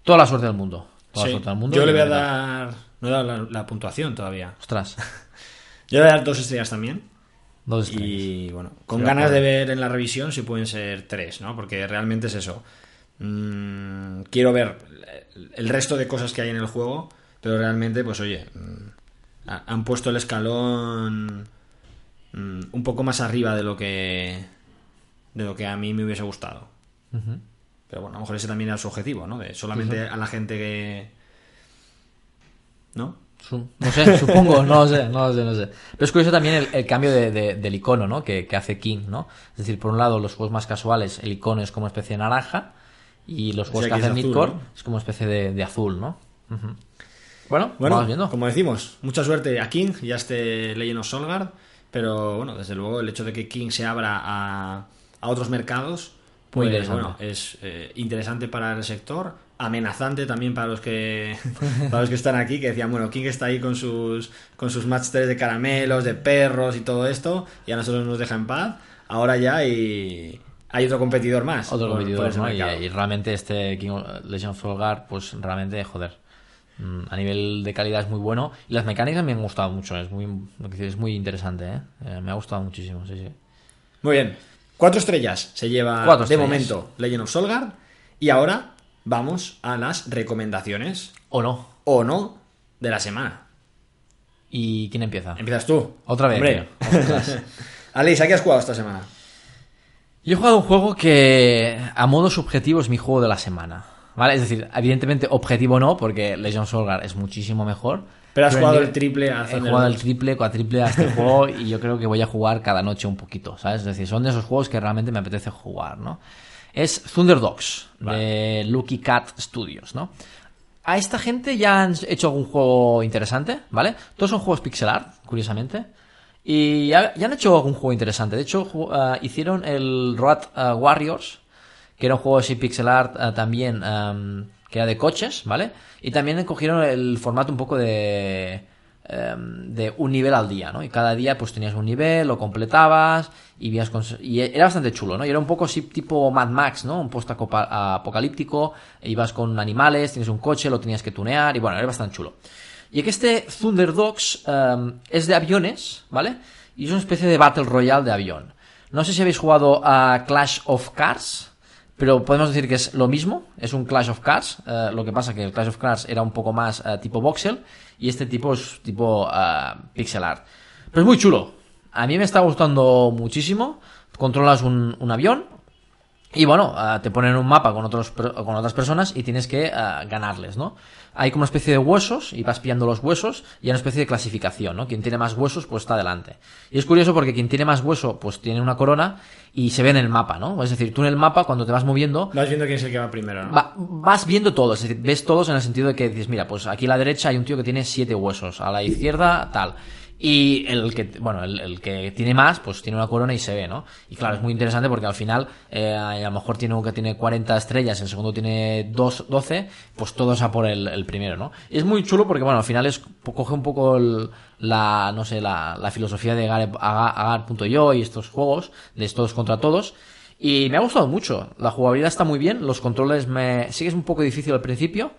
Toda la suerte del mundo. Toda Sí. la suerte del mundo. Yo le voy a dar. No he dado la, la puntuación todavía. Ostras. Yo voy a dar dos estrellas también. Dos estrellas. Y bueno, con ganas de ver en la revisión si pueden ser tres, ¿no? Porque realmente es eso. Mm, quiero ver el resto de cosas que hay en el juego, pero realmente, pues oye, mm, ha- han puesto el escalón mm, un poco más arriba de lo que de lo que a mí me hubiese gustado. Pero bueno, a lo mejor ese también era su objetivo, ¿no? De solamente a la gente que. ¿No? No sé, supongo, no lo sé, no lo sé, no sé. Pero es curioso también el, el cambio de- de- del icono, ¿no? Que, que hace King, ¿no? Es decir, por un lado, los juegos más casuales, el icono es como especie de naranja, y los juegos que aquí es hacen Midcore ¿no? es como especie de, de azul, ¿no? Bueno, Bueno, vamos viendo. como decimos, mucha suerte a King y a este Legend of Solgard, pero bueno, desde luego el hecho de que King se abra a, a otros mercados, Muy pues interesante. bueno, es eh, interesante para el sector, amenazante también para los que para los que están aquí, que decían, bueno, King está ahí con sus con sus match 3 de caramelos, de perros y todo esto, y a nosotros nos deja en paz. Ahora ya hay, hay otro competidor más. Otro por- competidor, ¿no? Y, y realmente este King Legend of Solgar, pues realmente, joder, mm, a nivel de calidad es muy bueno. Y las mecánicas me han gustado mucho, es muy, es muy interesante, ¿eh? Eh, Me ha gustado muchísimo, sí, sí. Muy bien. Cuatro estrellas se lleva Cuatro de momento Legend of Solgard. Y ahora vamos a las recomendaciones ¿O no? o no de la semana. ¿Y quién empieza? Empiezas tú. Otra vez, Hombre. Alice, ¿a qué has jugado esta semana? Yo he jugado un juego que a modo subjetivo es mi juego de la semana. ¿Vale? Es decir, evidentemente objetivo no, porque Legend of Solgar es muchísimo mejor. Pero has jugado nivel- el triple a He jugado el triple, cuatriple a este juego y yo creo que voy a jugar cada noche un poquito, ¿sabes? Es decir, son de esos juegos que realmente me apetece jugar, ¿no? Es Thunder Dogs, de Lucky Cat Studios, ¿no? A esta gente ya han hecho algún juego interesante, ¿vale? Todos son juegos pixel art, curiosamente. Y ya, ya han hecho algún juego interesante. De hecho, ah, hicieron el Road ah, Warriors, que era un juego así pixel art ah, también, am, que era de coches, ¿vale? Y también cogieron el formato un poco de em, de un nivel al día, ¿no? Y cada día pues tenías un nivel, lo completabas y vías y era bastante chulo, ¿no? Y era un poco así tipo Mad Max, ¿no? Un post apocalíptico, ibas con animales, tienes un coche, lo tenías que tunear y bueno, era bastante chulo. Y que este Thunder Dogs em, es de aviones, ¿vale? Y es una especie de Battle Royale de avión. No sé si habéis jugado a Clash of Cars, pero podemos decir que es lo mismo, es un Clash of Cars, eh, lo que pasa que el Clash of Cars era un poco más eh, tipo voxel y este tipo es tipo eh, pixel art. Pero es muy chulo, a mí me está gustando muchísimo, controlas un, un avión, y bueno, uh, te ponen un mapa con, otros, con otras personas y tienes que uh, ganarles, ¿no? Hay como una especie de huesos y vas pillando los huesos y hay una especie de clasificación, ¿no? Quien tiene más huesos, pues está adelante. Y es curioso porque quien tiene más hueso, pues tiene una corona y se ve en el mapa, ¿no? Es decir, tú en el mapa, cuando te vas moviendo... Vas viendo quién es el que va primero, ¿no? Va, vas viendo todo, es decir, ves todos en el sentido de que dices, mira, pues aquí a la derecha hay un tío que tiene siete huesos, a la izquierda tal. Y el que, bueno, el, el, que tiene más, pues tiene una corona y se ve, ¿no? Y claro, es muy interesante porque al final, eh, a lo mejor tiene uno que tiene 40 estrellas, el segundo tiene 2, 12, pues todos a por el, el, primero, ¿no? Es muy chulo porque, bueno, al final es, coge un poco el, la, no sé, la, la filosofía de Agar.io Agar y estos juegos, de todos contra todos. Y me ha gustado mucho. La jugabilidad está muy bien, los controles me, sí que es un poco difícil al principio,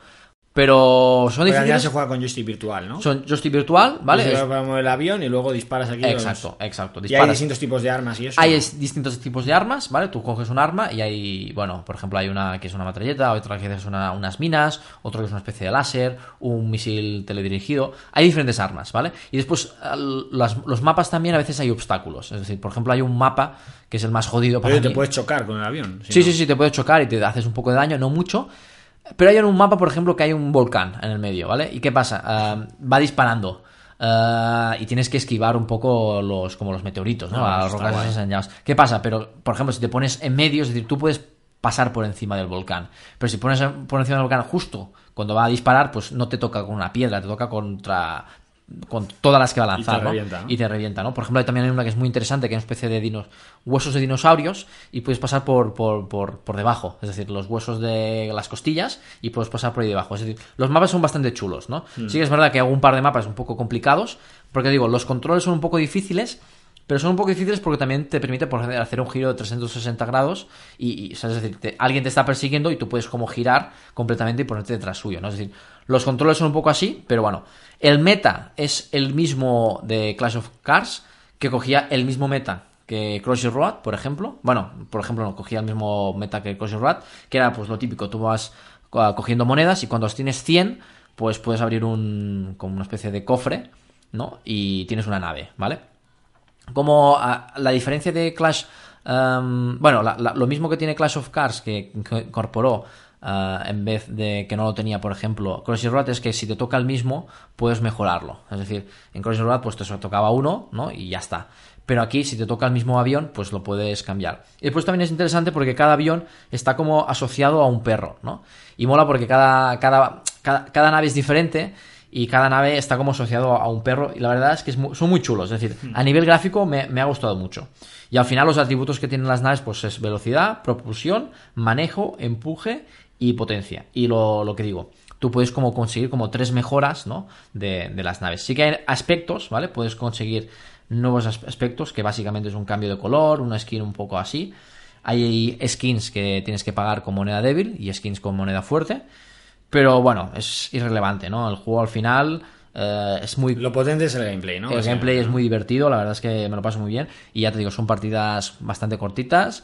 pero son difíciles. se juega con joystick virtual, ¿no? Son joystick virtual, ¿vale? Se Es- el avión y luego disparas aquí. los- Exacto, exacto. Y hay distintos tipos de armas y eso. Hay distintos tipos de armas, ¿vale? Tú coges un arma y hay, bueno, por ejemplo, hay una que es una metralleta, otra que es una- unas minas, otro que es una especie de láser, un misil teledirigido. Hay diferentes armas, ¿vale? Y después, las- los mapas también a veces hay obstáculos. Es decir, por ejemplo, hay un mapa que es el más jodido para Pero te mí. puedes chocar con el avión. si Sí, no. sí, sí, te puede chocar y te haces un poco de daño, no mucho. Pero hay en un mapa, por ejemplo, que hay un volcán en el medio, ¿vale? ¿Y qué pasa? Ah, va disparando. ah, y tienes que esquivar un poco los como los meteoritos, ¿no? Ah, las está rocas guay. esas en llamas. ¿Qué pasa? Pero, por ejemplo, si te pones en medio, es decir, tú puedes pasar por encima del volcán. Pero si pones por encima del volcán justo cuando va a disparar, pues no te toca con una piedra, te toca contra con todas las que va a lanzar, ¿no? revienta, ¿no? Y te revienta, ¿no? Por ejemplo, hay también una que es muy interesante, que es una especie de dinos, huesos de dinosaurios y puedes pasar por, por, por, por debajo, es decir, los huesos de las costillas y puedes pasar por ahí debajo. Es decir, los mapas son bastante chulos, ¿no? Hmm. Sí que es verdad que hago un par de mapas un poco complicados, porque digo, los controles son un poco difíciles, pero son un poco difíciles porque también te permite por ejemplo, hacer un giro de 360 grados y, y, o sea, es decir, te- alguien te está persiguiendo y tú puedes como girar completamente y ponerte detrás suyo, ¿no? Es decir, los controles son un poco así, pero bueno, el meta es el mismo de Clash of Cars, que cogía el mismo meta que Crossy Road, por ejemplo. Bueno, por ejemplo, no, cogía el mismo meta que Crossy Road, que era pues lo típico, tú vas co- cogiendo monedas y cuando tienes 100, pues puedes abrir un como una especie de cofre, ¿no? Y tienes una nave, ¿vale? Como ah, la diferencia de Clash, em, bueno, la- lo mismo que tiene Clash of Cars que incorporó ah, en vez de que no lo tenía, por ejemplo, Crossy Road es que si te toca el mismo puedes mejorarlo. Es decir, en Crossy Road pues te tocaba uno, ¿no? Y ya está. Pero aquí si te toca el mismo avión pues lo puedes cambiar. Y después también es interesante porque cada avión está como asociado a un perro, ¿no? Y mola porque cada, cada, cada, cada nave es diferente y cada nave está como asociado a un perro y la verdad es que es son muy chulos, es decir, a nivel gráfico me, me ha gustado mucho. Y al final los atributos que tienen las naves pues es velocidad, propulsión, manejo, empuje y potencia. Y lo, lo que digo, tú puedes como conseguir como tres mejoras, ¿no? De, de las naves. Sí que hay aspectos, ¿vale? Puedes conseguir nuevos as- aspectos que básicamente es un cambio de color, una skin un poco así. Hay skins que tienes que pagar con moneda débil y skins con moneda fuerte. Pero bueno, es irrelevante, ¿no? El juego al final eh, es muy... Lo potente es el gameplay, ¿no? el O sea, gameplay es muy divertido, la verdad es que me lo paso muy bien. Y ya te digo, son partidas bastante cortitas.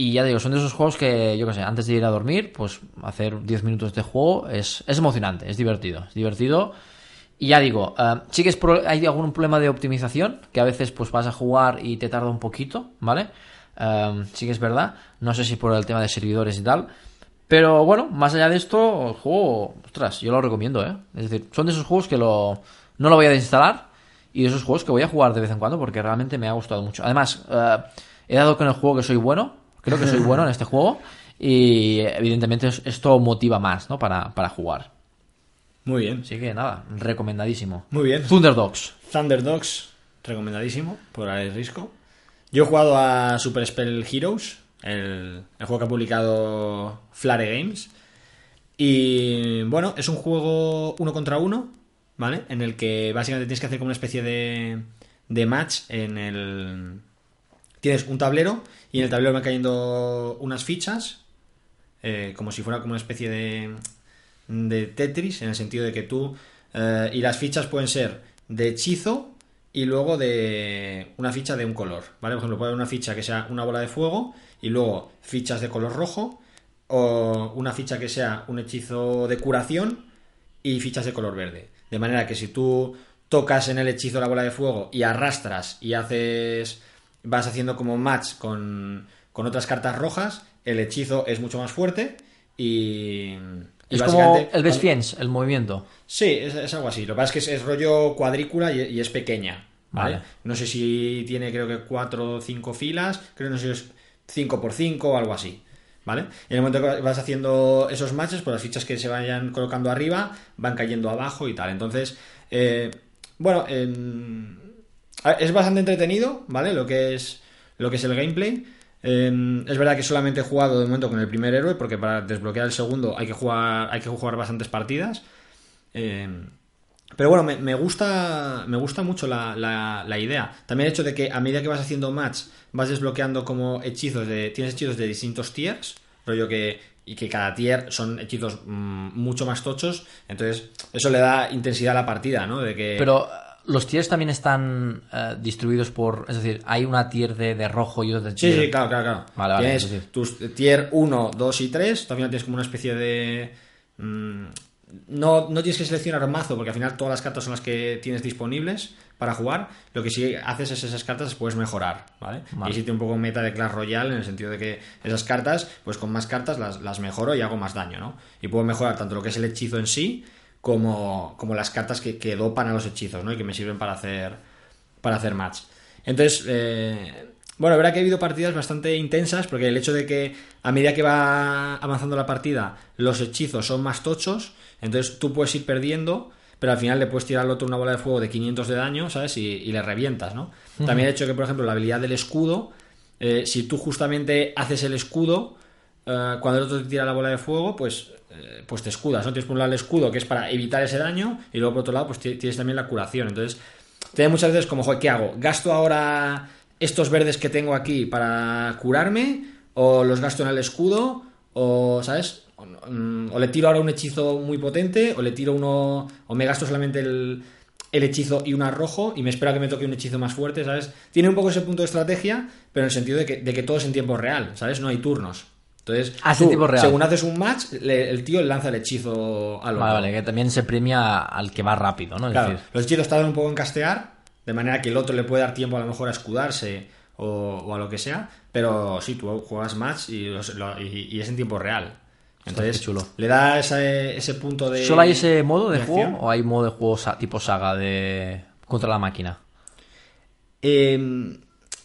Y ya digo, son de esos juegos que, yo qué sé, antes de ir a dormir, pues hacer 10 minutos de juego es, es emocionante, es divertido. Es divertido. Y ya digo, eh, sí que es hay algún problema de optimización, que a veces pues vas a jugar y te tarda un poquito, ¿vale? Eh, sí que es verdad. No sé si por el tema de servidores y tal. Pero bueno, más allá de esto, el juego, ostras, yo lo recomiendo, ¿eh? Es decir, son de esos juegos que lo, no lo voy a desinstalar y de esos juegos que voy a jugar de vez en cuando porque realmente me ha gustado mucho. Además, eh, he dado con el juego que soy bueno, creo que soy bueno en este juego y evidentemente es- esto motiva más, ¿no? Para, para jugar. Muy bien. Así que nada, recomendadísimo. Muy bien. Thunder Dogs. Thunder Dogs, recomendadísimo por Alex Risco. Yo he jugado a Super Spell Heroes, el, el juego que ha publicado Flare Games. Y bueno, es un juego uno contra uno, ¿vale? En el que básicamente tienes que hacer como una especie de, de match en el... Tienes un tablero y en el tablero van cayendo unas fichas, eh, como si fuera como una especie de, de Tetris, en el sentido de que tú... eh, y las fichas pueden ser de hechizo y luego de una ficha de un color, ¿vale? Por ejemplo, puede haber una ficha que sea una bola de fuego y luego fichas de color rojo o una ficha que sea un hechizo de curación y fichas de color verde. De manera que si tú tocas en el hechizo la bola de fuego y arrastras y haces vas haciendo como match con, con otras cartas rojas, el hechizo es mucho más fuerte y... y Es como el Best Fiends, el movimiento. Sí, es, es algo así. Lo que pasa es que es, es rollo cuadrícula y, y es pequeña. ¿vale? Vale. No sé si tiene, creo que cuatro o cinco filas. Creo que no sé si es 5 por 5 o algo así. ¿Vale? En el momento que vas haciendo esos matches, pues las fichas que se vayan colocando arriba van cayendo abajo y tal. Entonces, eh, bueno, a- es bastante entretenido, ¿vale? Lo que es, lo que es el gameplay. Eh, es verdad que solamente he jugado de momento con el primer héroe, porque para desbloquear el segundo hay que jugar, hay que jugar bastantes partidas. Eh, pero bueno, me, me gusta, me gusta mucho la, la- la idea. También el hecho de que a medida que vas haciendo match, vas desbloqueando como hechizos de. Tienes hechizos de distintos tiers, rollo que. Y que cada tier son hechizos mm, mucho más tochos. Entonces, eso le da intensidad a la partida, ¿no? De que. Pero los tiers también están eh, distribuidos por. Es decir, hay una tier de, de rojo y otra Sí, tier. sí, claro, claro, claro. Vale, vale, tienes sí, sí. tus tier 1, 2 y 3. Tú al final tienes como una especie de. mm, no, no tienes que seleccionar mazo, porque al final todas las cartas son las que tienes disponibles para jugar. Lo que sí haces es esas cartas las puedes mejorar, ¿vale? Vale. Y existe un poco meta de Clash Royale en el sentido de que esas cartas, pues con más cartas las, las mejoro y hago más daño, ¿no? Y puedo mejorar tanto lo que es el hechizo en sí como, como las cartas que, que dopan a los hechizos, ¿no? Y que me sirven para hacer, para hacer match. Entonces, eh, bueno, verá que ha habido partidas bastante intensas porque el hecho de que a medida que va avanzando la partida los hechizos son más tochos, entonces tú puedes ir perdiendo, pero al final le puedes tirar al otro una bola de fuego de 500 de daño, ¿sabes? Y, y le revientas, ¿no? También el hecho de que, por ejemplo, la habilidad del escudo, eh, si tú justamente haces el escudo, eh, cuando el otro te tira la bola de fuego, pues, eh, pues te escudas, ¿no? Tienes por un lado el escudo, que es para evitar ese daño, y luego por otro lado, pues ti- tienes también la curación. Entonces, tiene muchas veces como, joder, ¿qué hago? ¿Gasto ahora estos verdes que tengo aquí para curarme? ¿O los gasto en el escudo? ¿O, sabes? O, mm, le tiro ahora un hechizo muy potente, o le tiro uno. O me gasto solamente el, hechizo y un arrojo, y me espero a que me toque un hechizo más fuerte, ¿sabes? Tiene un poco ese punto de estrategia, pero en el sentido de que, de que todo es en tiempo real, ¿sabes? No hay turnos. Entonces, tú, real. según haces un match, le- el tío lanza el hechizo al otro. Vale, vale, que también se premia al que va rápido, ¿no? Es Claro, decir, los hechizos tardan un poco en castear, de manera que el otro le puede dar tiempo a lo mejor a escudarse o, o a lo que sea, pero sí, tú juegas match y, los- lo- y- y es en tiempo real. Entonces, chulo. le da ese, ese punto de. ¿Solo hay ese modo de, de juego acción. o hay modo de juego tipo saga de contra la máquina? Eh,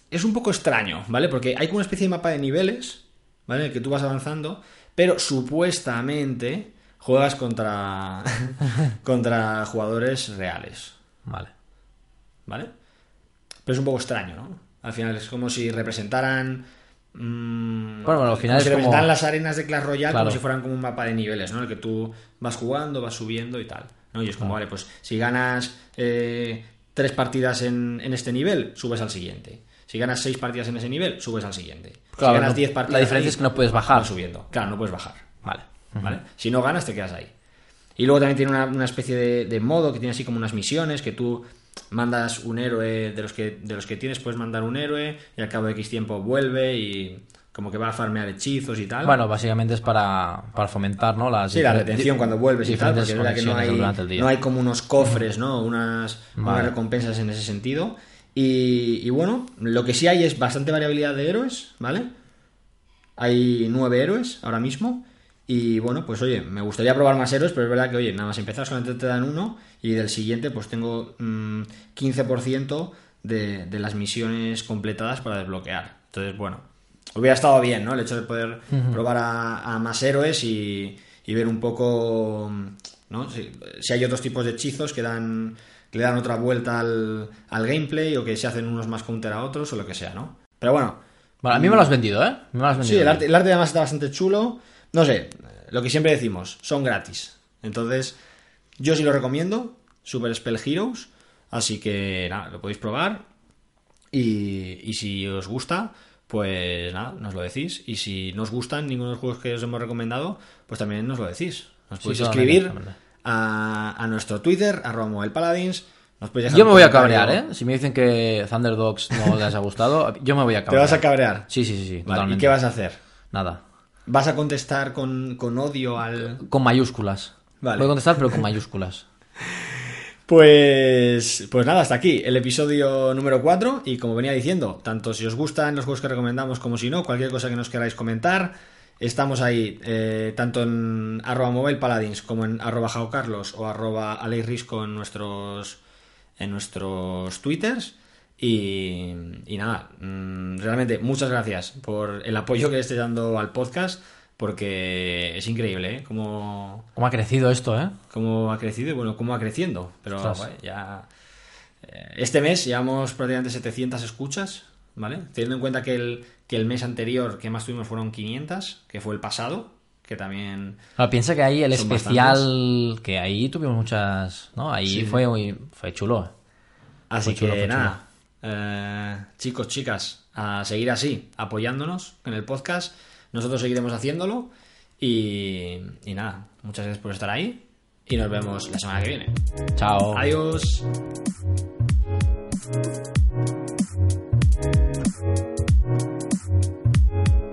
es un poco extraño, ¿vale? Porque hay como una especie de mapa de niveles, ¿vale? En el que tú vas avanzando, pero supuestamente juegas contra, contra jugadores reales. Vale. ¿vale? Pero es un poco extraño, ¿no? Al final es como si representaran. mm, Bueno, bueno, al final como si es como- representaran las arenas de Clash Royale Claro. como si fueran como un mapa de niveles, ¿no? En el que tú vas jugando, vas subiendo y tal. ¿no? Y es como, vale, pues si ganas eh, tres partidas en, en este nivel, subes al siguiente. Si ganas seis partidas en ese nivel, subes al siguiente. Claro, si ganas no- diez partidas. la diferencia ahí, es que no puedes bajar. subiendo. Claro, no puedes bajar. Vale. ¿vale? Si no ganas, te quedas ahí. Y luego también tiene una, una especie de, de modo que tiene así como unas misiones que tú mandas un héroe de los que de los que tienes puedes mandar un héroe y al cabo de X tiempo vuelve y como que va a farmear hechizos y tal. Bueno, básicamente es para, para fomentar, ¿no? Las sí, la retención cuando vuelves y tal, porque es verdad que no hay, no hay como unos cofres, ¿no? Unas, recompensas en ese sentido. Y, y bueno, lo que sí hay es bastante variabilidad de héroes, ¿vale? Hay nueve héroes ahora mismo. Y bueno, pues oye, me gustaría probar más héroes, pero es verdad que, oye, nada más empezar solamente te dan uno y del siguiente pues tengo mm, 15% de, de las misiones completadas para desbloquear. Entonces, bueno, hubiera estado bien, ¿no? El hecho de poder probar a, a más héroes y, y ver un poco, ¿no? Si, si hay otros tipos de hechizos que dan que le dan otra vuelta al, al gameplay o que se hacen unos más counter a otros o lo que sea, ¿no? Pero bueno, Vale, a mí me lo has vendido, ¿eh? Me lo has vendido. Sí, el arte, el arte además está bastante chulo. No sé, lo que siempre decimos, son gratis. Entonces, yo sí lo recomiendo, Super Spell Heroes. Así que nada, lo podéis probar. Y, y si os gusta, pues nada, nos lo decís. Y si no os gustan ninguno de los juegos que os hemos recomendado, pues también nos lo decís. Nos podéis escribir. A, a nuestro Twitter, arroba Paladins. Nos dejar Yo me voy a cabrear, ¿eh? Si me dicen que Thunder Dogs no les ha gustado, yo me voy a ¿Te cabrear. vas a cabrear? Sí, sí, sí, sí, Vale, ¿Y qué vas a hacer? Nada. ¿Vas a contestar con, con odio al...? Con mayúsculas. Vale. Voy a contestar, pero con mayúsculas. Pues, pues nada, hasta aquí el episodio número 4 y como venía diciendo, tanto si os gustan los juegos que recomendamos como si no, cualquier cosa que nos queráis comentar, estamos ahí eh, tanto en arroba mobile paladins como en arroba jaocarlos o arroba en nuestros, en nuestros twitters y, y nada, mm, realmente muchas gracias por el apoyo que le estéis dando al podcast porque es increíble, ¿eh? Como ¿Cómo ha crecido esto, eh? cómo ha crecido y bueno, cómo va creciendo. Pero ya. eh, Este mes llevamos prácticamente 700 escuchas, ¿vale? Teniendo en cuenta que el, que el mes anterior que más tuvimos fueron 500, que fue el pasado, que también. Claro, piensa que ahí el especial, que ahí tuvimos muchas, ¿no? Ahí Sí. fue muy- fue chulo. Así Fue chulo, que nada, eh, chicos, chicas, a seguir así, apoyándonos en el podcast. Nosotros seguiremos haciéndolo. Y, y nada, muchas gracias por estar ahí. Y nos vemos la semana que viene. Chao. Adiós. ます。